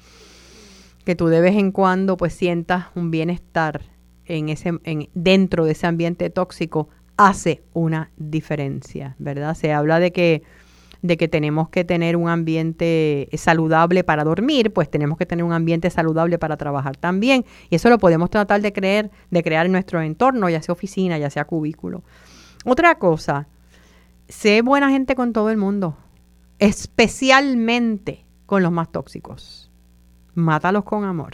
que tú de vez en cuando pues sientas un bienestar en ese, en, dentro de ese ambiente tóxico hace una diferencia, ¿verdad? Se habla de que, de que tenemos que tener un ambiente saludable para dormir, pues tenemos que tener un ambiente saludable para trabajar también. Y eso lo podemos tratar de creer, de crear en nuestro entorno, ya sea oficina, ya sea cubículo. Otra cosa, sé buena gente con todo el mundo, especialmente con los más tóxicos. Mátalos con amor.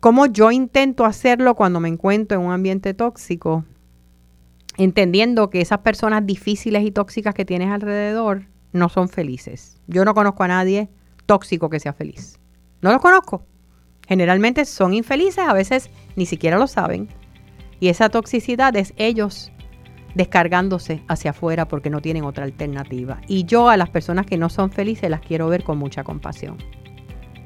¿Cómo yo intento hacerlo cuando me encuentro en un ambiente tóxico? Entendiendo que esas personas difíciles y tóxicas que tienes alrededor no son felices. Yo no conozco a nadie tóxico que sea feliz. No los conozco. Generalmente son infelices, a veces ni siquiera lo saben. Y esa toxicidad es ellos descargándose hacia afuera porque no tienen otra alternativa. Y yo a las personas que no son felices las quiero ver con mucha compasión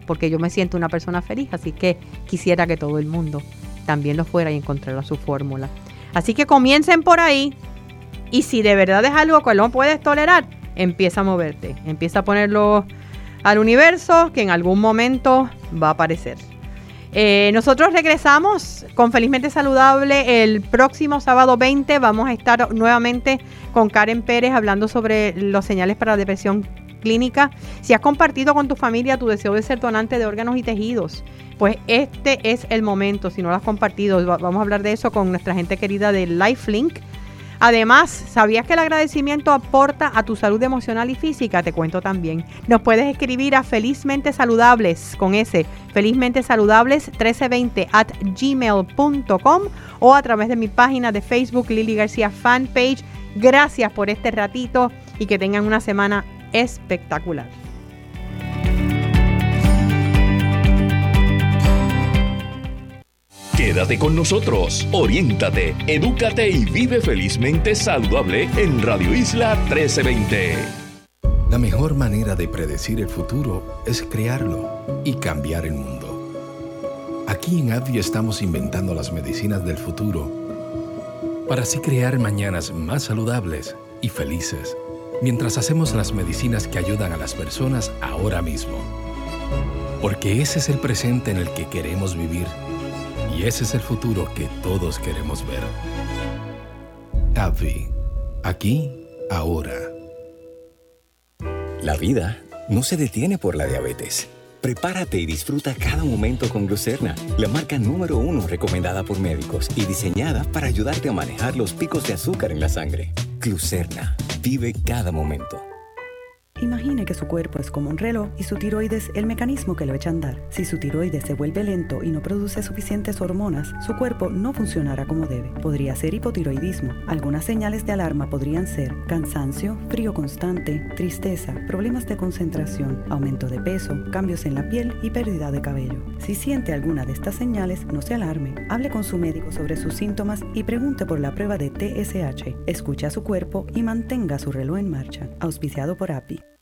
porque yo me siento una persona feliz, así que quisiera que todo el mundo también lo fuera y encontrara su fórmula. Así que comiencen por ahí y si de verdad es algo que no puedes tolerar, empieza a moverte, empieza a ponerlo al universo que en algún momento va a aparecer. Eh, nosotros regresamos con Felizmente Saludable el próximo sábado 20. Vamos a estar nuevamente con Karen Pérez hablando sobre los señales para la depresión clínica, si has compartido con tu familia tu deseo de ser donante de órganos y tejidos, pues este es el momento, si no lo has compartido, vamos a hablar de eso con nuestra gente querida de Lifelink. Además, ¿sabías que el agradecimiento aporta a tu salud emocional y física? Te cuento también. Nos puedes escribir a felizmente saludables con ese felizmente saludables 1320 at gmail.com o a través de mi página de Facebook Lili García Fanpage. Gracias por este ratito y que tengan una semana espectacular. Quédate con nosotros, oriéntate, edúcate y vive felizmente saludable en Radio Isla 1320. La mejor manera de predecir el futuro es crearlo y cambiar el mundo. Aquí en ADVI estamos inventando las medicinas del futuro para así crear mañanas más saludables y felices mientras hacemos las medicinas que ayudan a las personas ahora mismo. Porque ese es el presente en el que queremos vivir y ese es el futuro que todos queremos ver. AVI, aquí, ahora. La vida no se detiene por la diabetes. Prepárate y disfruta cada momento con Glucerna, la marca número uno recomendada por médicos y diseñada para ayudarte a manejar los picos de azúcar en la sangre. Glucerna Vive cada momento. Imagine que su cuerpo es como un reloj y su tiroides el mecanismo que lo echa a andar. Si su tiroides se vuelve lento y no produce suficientes hormonas, su cuerpo no funcionará como debe. Podría ser hipotiroidismo. Algunas señales de alarma podrían ser cansancio, frío constante, tristeza, problemas de concentración, aumento de peso, cambios en la piel y pérdida de cabello. Si siente alguna de estas señales, no se alarme. Hable con su médico sobre sus síntomas y pregunte por la prueba de TSH. Escuche a su cuerpo y mantenga su reloj en marcha. Auspiciado por API.